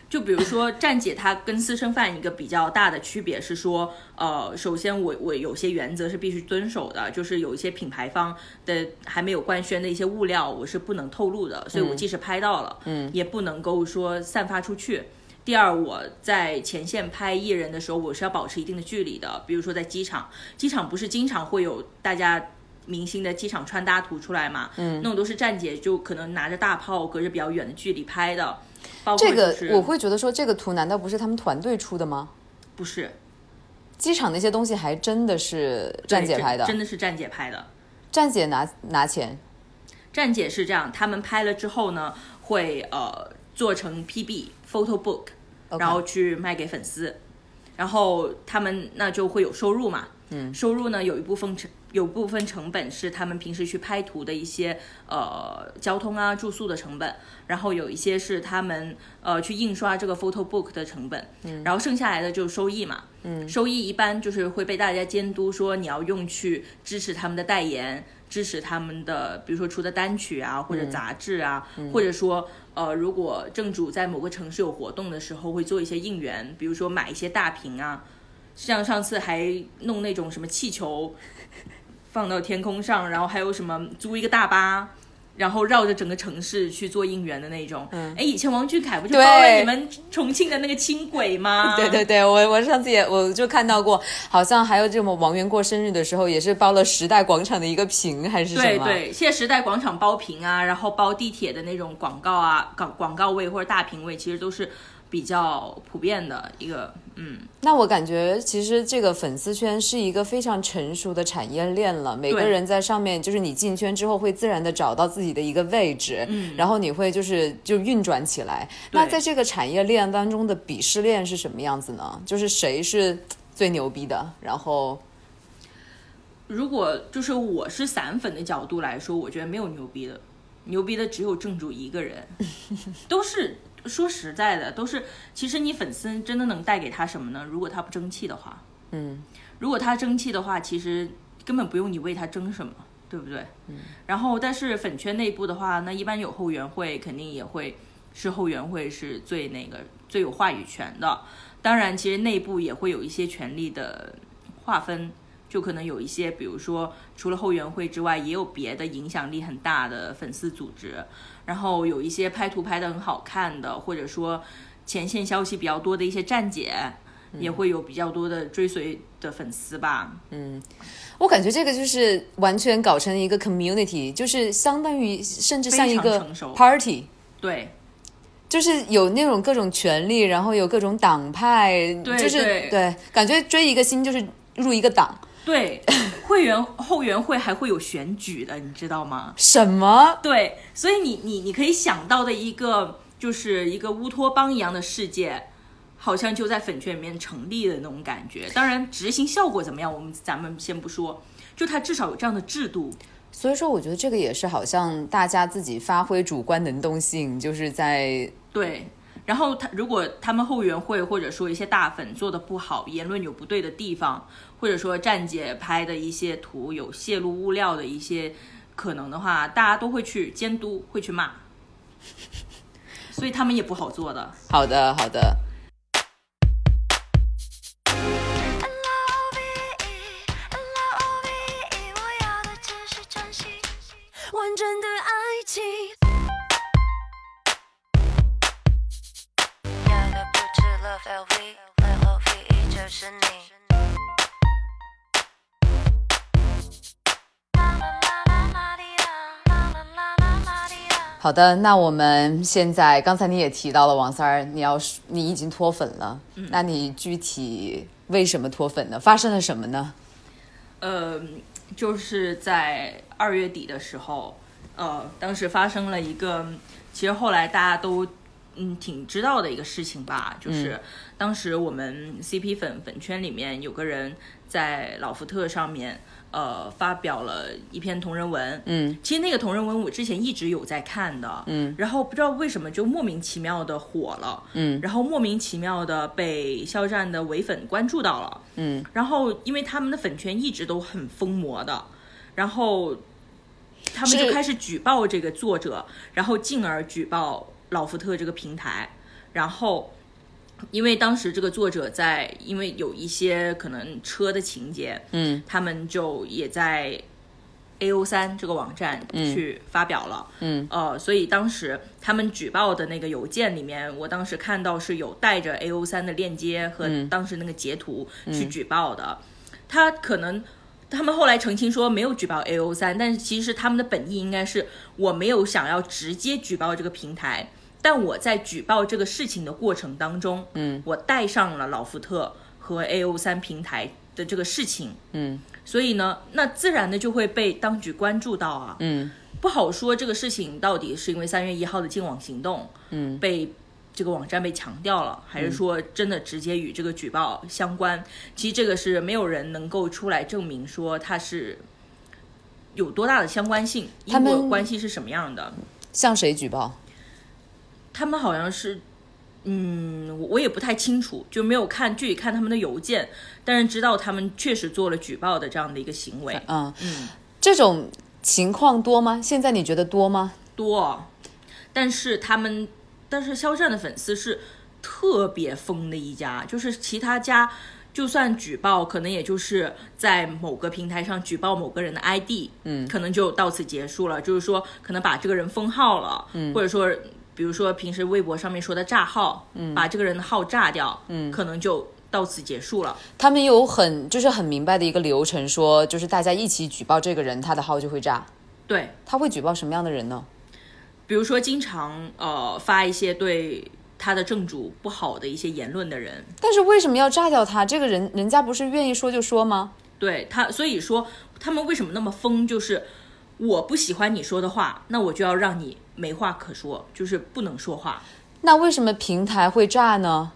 就比如说站姐，她跟私生饭一个比较大的区别是说，呃，首先我我有些原则是必须遵守的，就是有一些品牌方的还没有官宣的一些物料，我是不能透露的，所以我即使拍到了，嗯，也不能够说散发出去。第二，我在前线拍艺人的时候，我是要保持一定的距离的，比如说在机场，机场不是经常会有大家。明星的机场穿搭图出来嘛，嗯，那种都是站姐就可能拿着大炮，隔着比较远的距离拍的，包括这个我会觉得说，这个图难道不是他们团队出的吗？不是机场那些东西还真的是站姐拍的，真的是站姐拍的。站姐拿拿钱。站姐是这样，他们拍了之后呢，会呃做成 PB photo book，OK。然后去卖给粉丝，然后他们那就会有收入嘛。嗯，收入呢有一部分成有部分成本是他们平时去拍图的一些呃交通啊住宿的成本，然后有一些是他们呃去印刷这个 photo book 的成本，嗯，然后剩下来的就是收益嘛，嗯，收益一般就是会被大家监督说你要用去支持他们的代言，支持他们的比如说出的单曲啊或者杂志啊，或者说呃如果正主在某个城市有活动的时候会做一些应援，比如说买一些大屏啊，像上次还弄那种什么气球放到天空上，然后还有什么租一个大巴。然后绕着整个城市去做应援的那种，嗯哎、以前王俊凯不就包了你们重庆的那个轻轨吗？<laughs> 对对对，我我上次也我就看到过，好像还有这么王源过生日的时候，也是包了时代广场的一个屏还是什么？对对，现在时代广场包屏啊，然后包地铁的那种广告啊，广广告位或者大屏位，其实都是比较普遍的一个，嗯，那我感觉其实这个粉丝圈是一个非常成熟的产业链了，每个人在上面，就是你进圈之后会自然的找到自己的一个位置，嗯，然后你会就是就运转起来。那在这个产业链当中的鄙视链是什么样子呢？就是谁是最牛逼的？然后如果就是我是散粉的角度来说，我觉得没有牛逼的，牛逼的只有正主一个人，<laughs> 都是说实在的，都是其实你粉丝真的能带给他什么呢？如果他不争气的话，嗯，如果他争气的话，其实根本不用你为他争什么，对不对？嗯。然后，但是粉圈内部的话，那一般有后援会，肯定也会是后援会是最那个最有话语权的。当然，其实内部也会有一些权力的划分，就可能有一些，比如说除了后援会之外，也有别的影响力很大的粉丝组织。然后有一些拍图拍的很好看的，或者说前线消息比较多的一些站姐，也会有比较多的追随的粉丝吧。嗯我感觉这个就是完全搞成一个 community，就是相当于甚至像一个 party。对，就是有那种各种权利，然后有各种党派，对就是对感觉追一个星就是入一个党。对，会员后援会还会有选举的，你知道吗？什么？对，所以你你你可以想到的一个就是一个乌托邦一样的世界，好像就在粉圈里面成立的那种感觉。当然，执行效果怎么样，我们咱们先不说，就它至少有这样的制度。所以说，我觉得这个也是好像大家自己发挥主观能动性，就是在对，然后他如果他们后援会或者说一些大粉做的不好，言论有不对的地方，或者说站姐拍的一些图有泄露物料的一些可能的话，大家都会去监督，会去骂，所以他们也不好做的。好的好的。Love LV，L-O-V-E 就是你。啦啦啦啦啦哩啦，啦啦啦啦啦哩啦。好的，那我们现在刚才你也提到了王三儿，你要是你已经脱粉了，那你具体为什么脱粉呢？发生了什么呢？呃，就是在二月底的时候，呃，当时发生了一个，其实后来大家都嗯挺知道的一个事情吧，就是当时我们 CP 粉粉圈里面有个人在老福特上面。呃，发表了一篇同人文，嗯，其实那个同人文我之前一直有在看的，嗯，然后不知道为什么就莫名其妙的火了，嗯，然后莫名其妙的被肖战的伪粉关注到了，嗯，然后因为他们的粉圈一直都很疯魔的，然后他们就开始举报这个作者，然后进而举报老福特这个平台，然后。因为当时这个作者在，因为有一些可能车的情节，嗯，他们就也在 A O 三这个网站去发表了，嗯，呃，所以当时他们举报的那个邮件里面，我当时看到是有带着 A O 三的链接和当时那个截图去举报的，他可能。他们后来澄清说没有举报 A O 三，但是其实他们的本意应该是我没有想要直接举报这个平台，但我在举报这个事情的过程当中，嗯，我带上了老福特和 A O 三平台的这个事情，嗯所以呢，那自然的就会被当局关注到啊。嗯不好说这个事情到底是因为三月一号的净网行动嗯被这个网站被强调了，还是说真的直接与这个举报相关？其实这个是没有人能够出来证明说它是有多大的相关性，因果关系是什么样的。向谁举报？他们好像是，嗯，我我也不太清楚，就没有看具体看他们的邮件，但是知道他们确实做了举报的这样的一个行为。嗯，嗯，这种情况多吗？现在你觉得多吗？多，但是他们，但是肖战的粉丝是特别疯的一家，就是其他家就算举报，可能也就是在某个平台上举报某个人的 ID，嗯可能就到此结束了，就是说可能把这个人封号了，嗯，或者说。比如说平时微博上面说的炸号，嗯，把这个人的号炸掉，嗯，可能就到此结束了。他们有很就是很明白的一个流程说，就是大家一起举报这个人，他的号就会炸。对，他会举报什么样的人呢？比如说经常呃发一些对他的正主不好的一些言论的人，但是为什么要炸掉他？这个人人家不是愿意说就说吗？对他，所以说他们为什么那么疯？就是我不喜欢你说的话，那我就要让你没话可说，就是不能说话。那为什么平台会炸呢？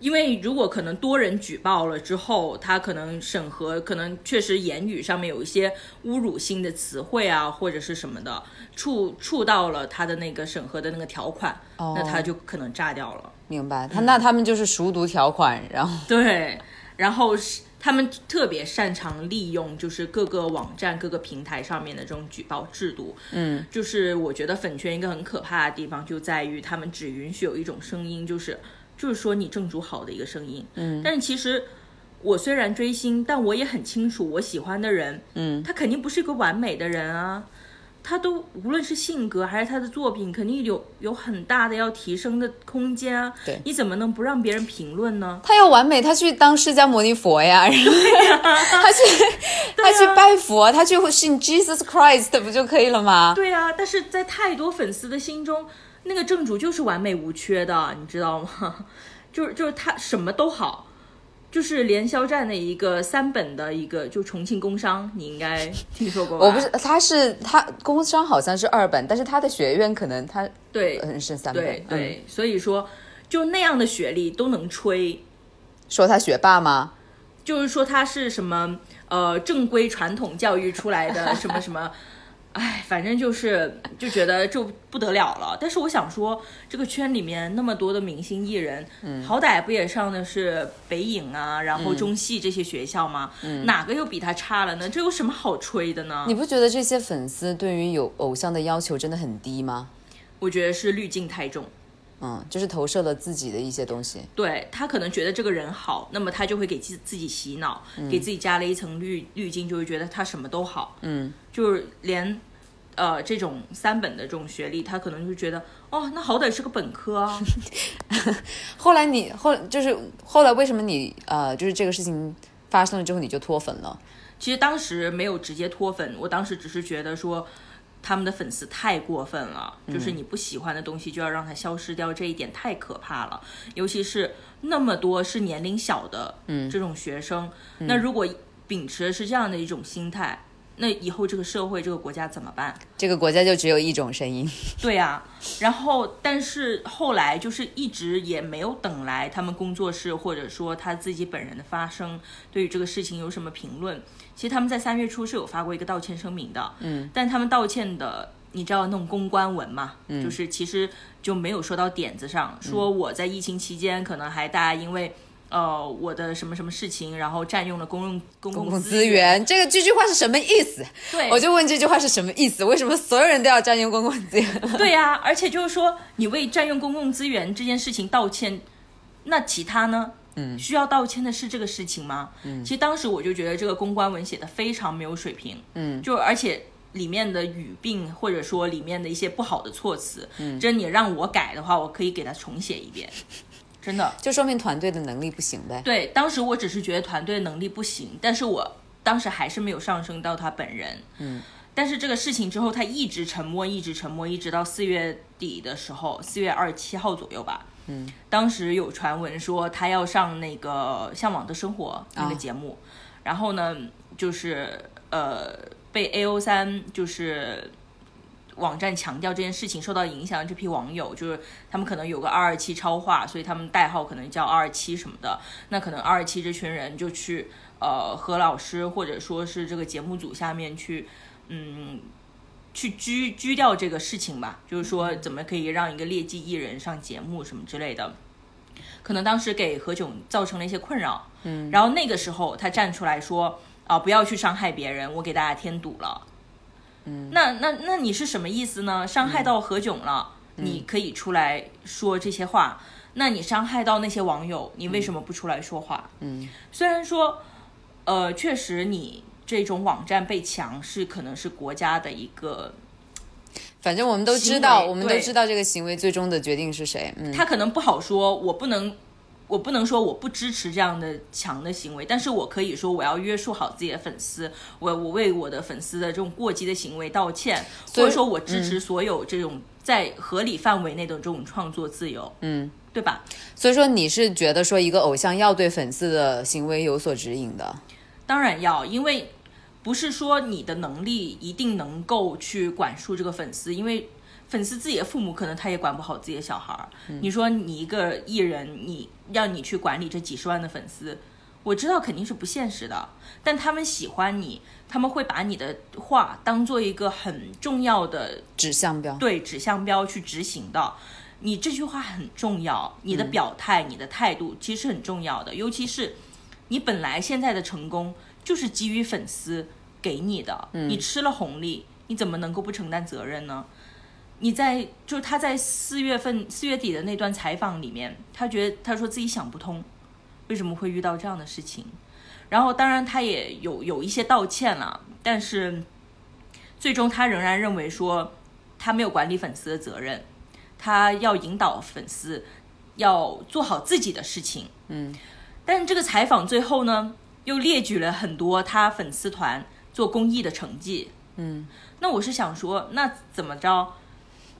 因为如果可能多人举报了之后，他可能审核，可能确实言语上面有一些侮辱性的词汇啊，或者是什么的，触触到了他的那个审核的那个条款，那他就可能炸掉了。明白，他那他们就是熟读条款，然后对，然后是他们特别擅长利用就是各个网站、各个平台上面的这种举报制度。嗯，就是我觉得粉圈一个很可怕的地方就在于他们只允许有一种声音，就是就是说你正主好的一个声音。嗯，但是其实。我虽然追星，但我也很清楚，我喜欢的人，嗯，他肯定不是一个完美的人啊，他都无论是性格还是他的作品，肯定有有很大的要提升的空间啊。对你怎么能不让别人评论呢？他要完美，他去当释迦牟尼佛呀，<laughs> 然后他去他去拜佛，他去信 Jesus Christ 不就可以了吗？对啊，但是在太多粉丝的心中，那个正主就是完美无缺的，你知道吗？<laughs> 就是就是他什么都好，就是连肖战的一个三本的一个就重庆工商，你应该听说过吧？我不是，他是他工商好像是二本，但是他的学院可能他对嗯是三本，对，所以说就那样的学历都能吹，说他学霸吗？就是说他是什么呃正规传统教育出来的什么什么，哎，反正就是就觉得就不得了了。但是我想说，这个圈里面那么多的明星艺人，嗯好歹不也上的是北影啊，然后中戏这些学校吗？哪个又比他差了呢？这有什么好吹的呢？嗯你不觉得这些粉丝对于有偶像的要求真的很低吗？我觉得是滤镜太重。嗯，就是投射了自己的一些东西。对他可能觉得这个人好，那么他就会给自自己洗脑，给自己加了一层滤滤镜，就会觉得他什么都好。嗯，就是连呃这种三本的这种学历，他可能就觉得哦，那好歹是个本科啊。<laughs> 后来你后就是后来为什么你呃就是这个事情发生了之后你就脱粉了？其实当时没有直接脱粉，我当时只是觉得说。他们的粉丝太过分了，就是你不喜欢的东西就要让它消失掉，这一点太可怕了。尤其是那么多是年龄小的，嗯，这种学生，那如果秉持的是这样的一种心态，那以后这个社会这个国家怎么办？这个国家就只有一种声音。<laughs> 对啊，然后但是后来就是一直也没有等来他们工作室或者说他自己本人的发声，对于这个事情有什么评论？其实他们在三月初是有发过一个道歉声明的，嗯，但他们道歉的，你知道那种公关文嘛，嗯，就是其实就没有说到点子上，说我在疫情期间可能还大家因为。呃，我的什么什么事情，然后占用了公用公共公共资源，这个这句话是什么意思？对，我就问这句话是什么意思？为什么所有人都要占用公共资源？对呀、而且就是说，你为占用公共资源这件事情道歉，那其他呢？嗯，需要道歉的是这个事情吗？嗯，其实当时我就觉得这个公关文写的非常没有水平。嗯，就而且里面的语病或者说里面的一些不好的措辞，嗯，真你让我改的话，我可以给它重写一遍，真的。就说明团队的能力不行呗。对，当时我只是觉得团队能力不行，但是我当时还是没有上升到他本人。嗯，但是这个事情之后，他一直沉默，一直沉默，一直到四月底的时候，四月二十七号左右吧。嗯，当时有传闻说他要上那个《向往的生活》那个节目，然后呢，就是呃被 A O 三就是。网站强调这件事情受到影响的这批网友，就是他们可能有个二二七超话，所以他们代号可能叫二二七什么的。那可能二二七这群人就去呃何老师或者说是这个节目组下面去，嗯，去拘拘掉这个事情吧，就是说怎么可以让一个劣迹艺人上节目什么之类的。可能当时给何炅造成了一些困扰，嗯，然后那个时候他站出来说啊、不要去伤害别人，我给大家添堵了。那那那你是什么意思呢？伤害到何炅了，你可以出来说这些话。那你伤害到那些网友，你为什么不出来说话？嗯，虽然说，呃，确实你这种网站被强是可能是国家的一个，反正我们都知道，我们都知道这个行为最终的决定是谁。嗯，他可能不好说，我不能。我不能说我不支持这样的强的行为，但是我可以说我要约束好自己的粉丝，我我为我的粉丝的这种过激的行为道歉，或以者说我支持所有这种在合理范围内的这种创作自由，嗯，对吧？所以说你是觉得说一个偶像要对粉丝的行为有所指引的？当然要，因为不是说你的能力一定能够去管束这个粉丝，因为粉丝自己的父母可能他也管不好自己的小孩儿。你说你一个艺人，你让你去管理这几十万的粉丝，我知道肯定是不现实的，但他们喜欢你，他们会把你的话当做一个很重要的指向标。对指向标去执行的。你这句话很重要，你的表态、你的态度其实是很重要的，尤其是你本来现在的成功就是基于粉丝给你的，你吃了红利，你怎么能够不承担责任呢？你在就是他在四月份四月底的那段采访里面，他觉得他说自己想不通，为什么会遇到这样的事情。然后当然他也有有一些道歉了，但是最终他仍然认为说他没有管理粉丝的责任，他要引导粉丝要做好自己的事情。嗯，但是这个采访最后呢，又列举了很多他粉丝团做公益的成绩。嗯，那我是想说，那怎么着？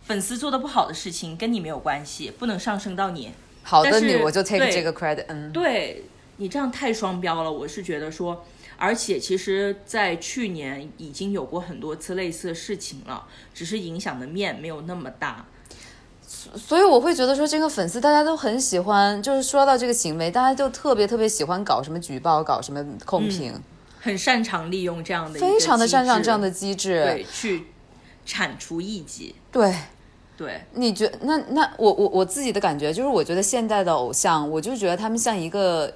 粉丝做的不好的事情跟你没有关系，不能上升到你。好的，你我就 take 这个 credit。嗯，对你这样太双标了，我是觉得说，而且其实，在去年已经有过很多次类似的事情了，只是影响的面没有那么大。所以我会觉得说，这个粉丝大家都很喜欢，就是说到这个行为，大家就特别特别喜欢搞什么举报，搞什么控评，很擅长利用这样的非常的擅长这样的机制。对去铲除异己。对，对，你觉那那我我我自己的感觉就是，我觉得现在的偶像，我就觉得他们像一个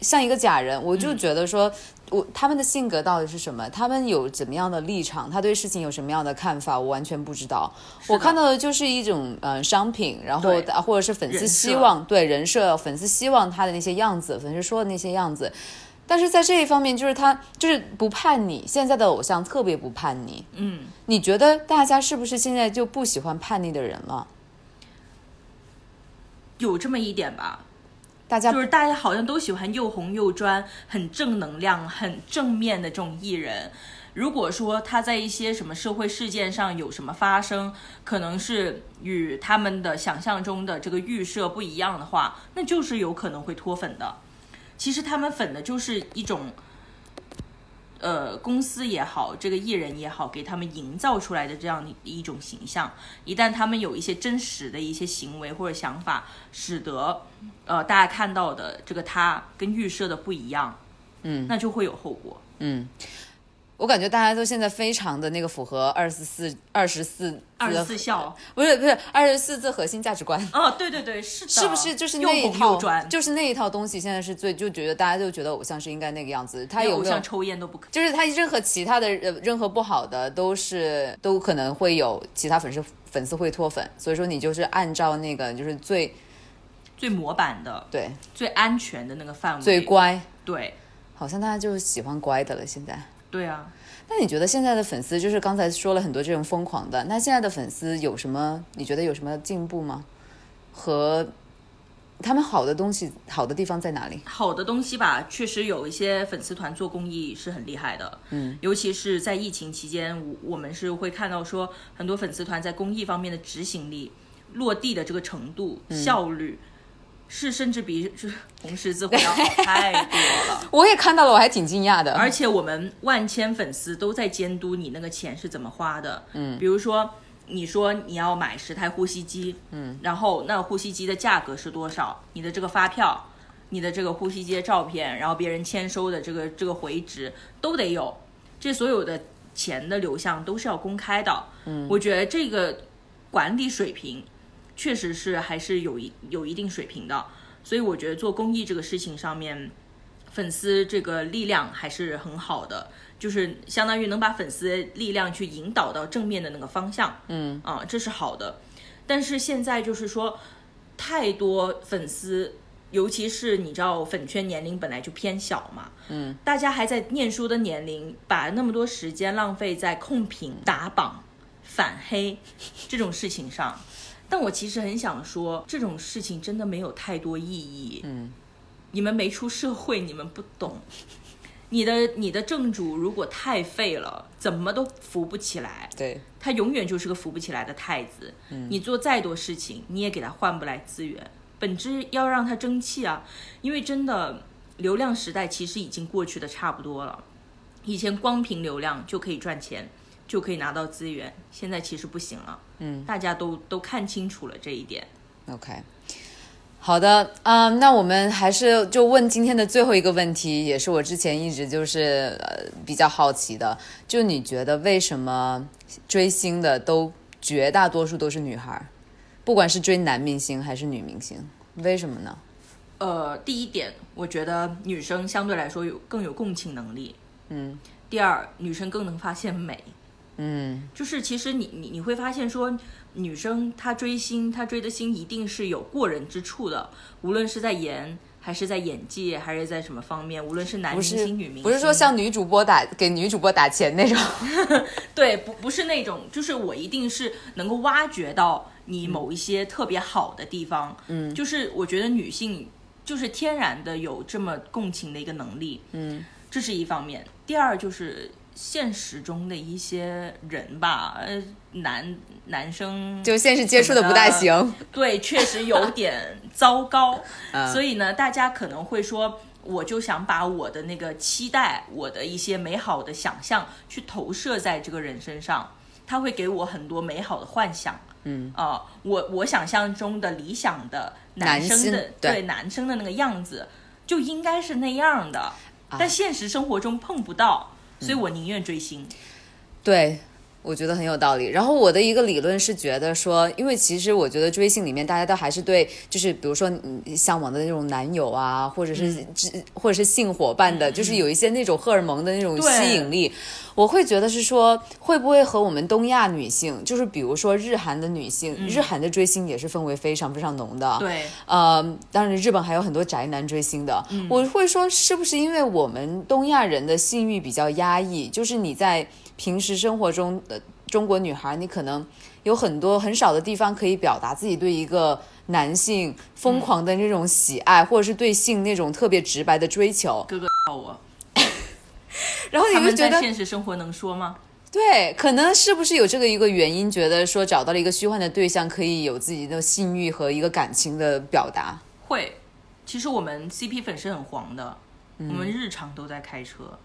像一个假人，我就觉得说。我他们的性格到底是什么？他们有怎么样的立场？他对事情有什么样的看法？我完全不知道。我看到的就是一种呃商品，然后或者是粉丝希望对人设，粉丝希望他的那些样子，粉丝说的那些样子。但是在这一方面，就是他就是不叛逆，现在的偶像特别不叛逆。嗯，你觉得大家是不是现在就不喜欢叛逆的人了？有这么一点吧，大家就是大家好像都喜欢又红又专、很正能量、很正面的这种艺人。如果说他在一些什么社会事件上有什么发生，可能是与他们的想象中的这个预设不一样的话，那就是有可能会脱粉的。其实他们粉的就是一种，呃，公司也好，这个艺人也好，给他们营造出来的这样的一种形象，一旦他们有一些真实的一些行为或者想法，使得呃大家看到的这个他跟预设的不一样，嗯，那就会有后果。嗯，我感觉大家都现在非常的那个符合二十四二十四二十四孝，不是不是二十四字核心价值观。哦，对对对，是的，是不是就是那一套就是那一套东西，现在是最就觉得大家就觉得偶像是应该那个样子，他有没抽烟都不可就是他任何其他的呃任何不好的都是都可能会有其他粉丝粉丝会脱粉，所以说你就是按照那个就是最最模板的、对最安全的那个范围，最乖，对好像大家就是喜欢乖的了现在。对啊，那你觉得现在的粉丝就是刚才说了很多这种疯狂的，那现在的粉丝有什么？你觉得有什么进步吗？和他们好的东西好的地方在哪里？好的东西吧，确实有一些粉丝团做公益是很厉害的，嗯，尤其是在疫情期间，我我们是会看到说很多粉丝团在公益方面的执行力、落地的这个程度、嗯效率，是甚至比就是红十字会要好太多了。<laughs> 我也看到了，我还挺惊讶的。而且我们万千粉丝都在监督你那个钱是怎么花的。嗯，比如说你说你要买十台呼吸机，嗯，然后那呼吸机的价格是多少？你的这个发票，你的这个呼吸机的照片，然后别人签收的这个这个回执都得有，这所有的钱的流向都是要公开的。嗯，我觉得这个管理水平确实是还是有一有一定水平的。所以我觉得做公益这个事情上面，粉丝这个力量还是很好的，就是相当于能把粉丝力量去引导到正面的那个方向，嗯啊，这是好的。但是现在就是说，太多粉丝，尤其是你知道粉圈年龄本来就偏小嘛，嗯，大家还在念书的年龄，把那么多时间浪费在控评、打榜、反黑这种事情上。但我其实很想说，这种事情真的没有太多意义。嗯，你们没出社会，你们不懂。你的你的正主如果太废了，怎么都扶不起来。对，他永远就是个扶不起来的太子。你做再多事情，你也给他换不来资源。本质要让他争气啊！因为真的流量时代其实已经过去的差不多了。以前光凭流量就可以赚钱，就可以拿到资源，现在其实不行了。嗯，大家都都看清楚了这一点。OK，好的，嗯，那我们还是就问今天的最后一个问题，也是我之前一直就是呃比较好奇的，就你觉得为什么追星的都绝大多数都是女孩，不管是追男明星还是女明星，为什么呢？呃，第一点，我觉得女生相对来说有更有共情能力。嗯第二，女生更能发现美。嗯。就是其实你你你会发现说，女生她追星，她追的星一定是有过人之处的，无论是在颜，还是在演技，还是在什么方面，无论是男明星、女明星，不是说像女主播打给女主播打钱那种，<laughs> 对，不不是那种，就是我一定是能够挖掘到你某一些特别好的地方，嗯。就是我觉得女性就是天然的有这么共情的一个能力，嗯。这是一方面。第二就是现实中的一些人吧，呃，男男生就现实接触的不大行。<laughs> 对，确实有点糟糕。<laughs> 嗯所以呢，大家可能会说，我就想把我的那个期待，我的一些美好的想象，去投射在这个人身上，他会给我很多美好的幻想。嗯啊、我我想象中的理想的男生的对男生的那个样子，就应该是那样的，啊但现实生活中碰不到，所以我宁愿追星。对，我觉得很有道理。然后我的一个理论是觉得说，因为其实我觉得追星里面大家都还是对，就是比如说你向往的那种男友啊，或者是、之或者是性伙伴的，就是有一些那种荷尔蒙的那种吸引力。我会觉得是说，会不会和我们东亚女性，就是比如说日韩的女性，日韩的追星也是氛围非常非常浓的。对，呃，当然日本还有很多宅男追星的。我会说，是不是因为我们东亚人的性欲比较压抑？就是你在平时生活中的中国女孩，你可能有很多很少的地方可以表达自己对一个男性疯狂的那种喜爱，或者是对性那种特别直白的追求。哥哥我，<laughs> 然后你们觉得，现实生活能说吗？对，可能是不是有这个一个原因，觉得说找到了一个虚幻的对象，可以有自己的性欲和一个感情的表达。会，其实我们 CP 粉是很黄的，我们日常都在开车，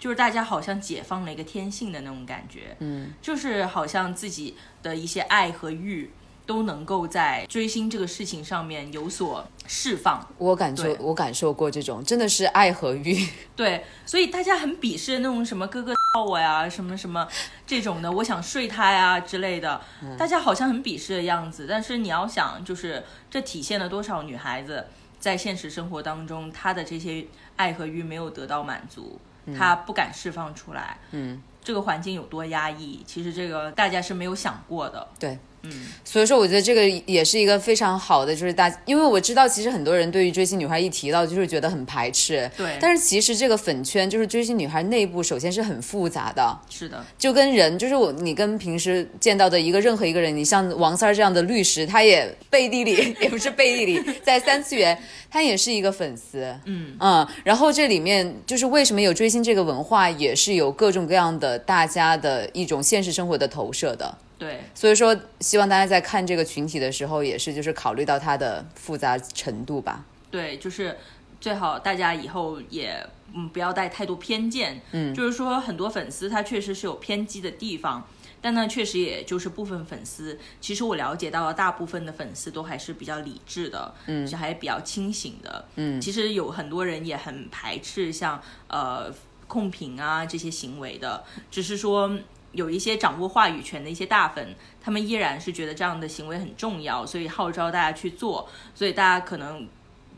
就是大家好像解放了一个天性的那种感觉，嗯，就是好像自己的一些爱和欲都能够在追星这个事情上面有所释放，我感受我感受过这种，真的是爱和欲。<laughs> 对，所以大家很鄙视那种什么哥哥抱我呀，什么什么这种的，我想睡他呀之类的，大家好像很鄙视的样子。但是你要想，就是这体现了多少女孩子在现实生活当中，她的这些爱和欲没有得到满足，她不敢释放出来。嗯，这个环境有多压抑，其实这个大家是没有想过的。对，嗯，所以说我觉得这个也是一个非常好的，就是大，因为我知道其实很多人对于追星女孩一提到就是觉得很排斥，对。但是其实这个粉圈就是追星女孩内部，首先是很复杂的，是的，就跟人，就是我你跟平时见到的一个任何一个人，你像王三儿这样的律师，他也背地里 <laughs> 也不是背地里，在三次元，他也是一个粉丝，嗯。嗯，然后这里面就是为什么有追星这个文化，也是有各种各样的大家的一种现实生活的投射的。对，所以说，希望大家在看这个群体的时候，也是就是考虑到它的复杂程度吧。对，就是最好大家以后也嗯不要带太多偏见，嗯。就是说很多粉丝他确实是有偏激的地方，但呢确实也就是部分粉丝，其实我了解到的大部分的粉丝都还是比较理智的，嗯，是还比较清醒的，嗯。其实有很多人也很排斥像呃控评啊这些行为的，只是说。有一些掌握话语权的一些大粉，他们依然是觉得这样的行为很重要，所以号召大家去做，所以大家可能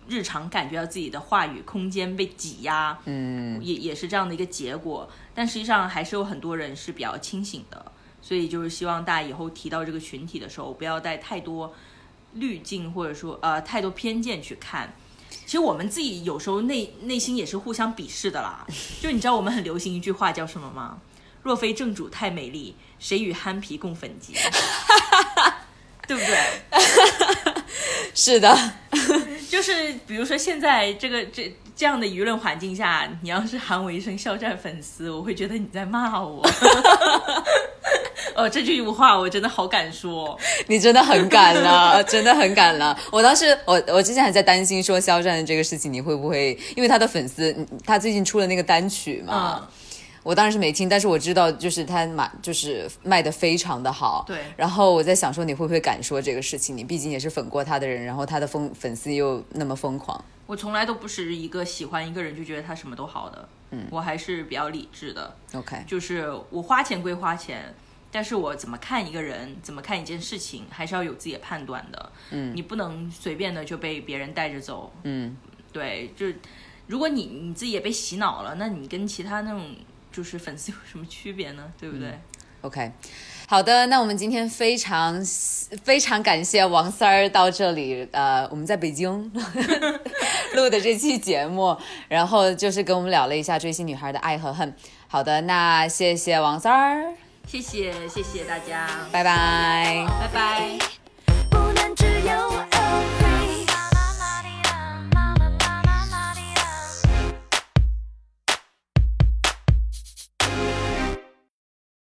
日常感觉到自己的话语空间被挤压，嗯，也也是这样的一个结果。但实际上还是有很多人是比较清醒的，所以就是希望大家以后提到这个群体的时候，不要带太多滤镜或者说呃太多偏见去看。其实我们自己有时候内内心也是互相鄙视的啦。就你知道我们很流行一句话叫什么吗？若非正主太美丽，谁与憨皮共粉籍？<laughs> 对不对？<laughs> 是的，<laughs> 就是比如说现在这个这这样的舆论环境下，你要是喊我一声肖战粉丝，我会觉得你在骂我。哦，这句话我真的好敢说。你真的很敢了，真的很敢了。我当时，我我之前还在担心说肖战的这个事情，你会不会因为他的粉丝，嗯他最近出了那个单曲嘛？嗯，我当然是没听，但是我知道就是他马就是卖的非常的好。对然后我在想说，你会不会敢说这个事情？你毕竟也是粉过他的人，然后他的疯粉丝又那么疯狂。我从来都不是一个喜欢一个人就觉得他什么都好的。嗯，我还是比较理智的。OK，就是我花钱归花钱，但是我怎么看一个人，怎么看一件事情，还是要有自己的判断的。嗯，你不能随便的就被别人带着走。嗯，对，就是如果你你自己也被洗脑了，那你跟其他那种就是粉丝有什么区别呢？对不对？OK，好的，那我们今天非常非常感谢王三儿到这里，呃，我们在北京 <laughs> 录的这期节目，然后就是跟我们聊了一下追星女孩的爱和恨。好的，那谢谢王三儿，谢谢谢谢大家，拜拜。拜拜。不能只有 O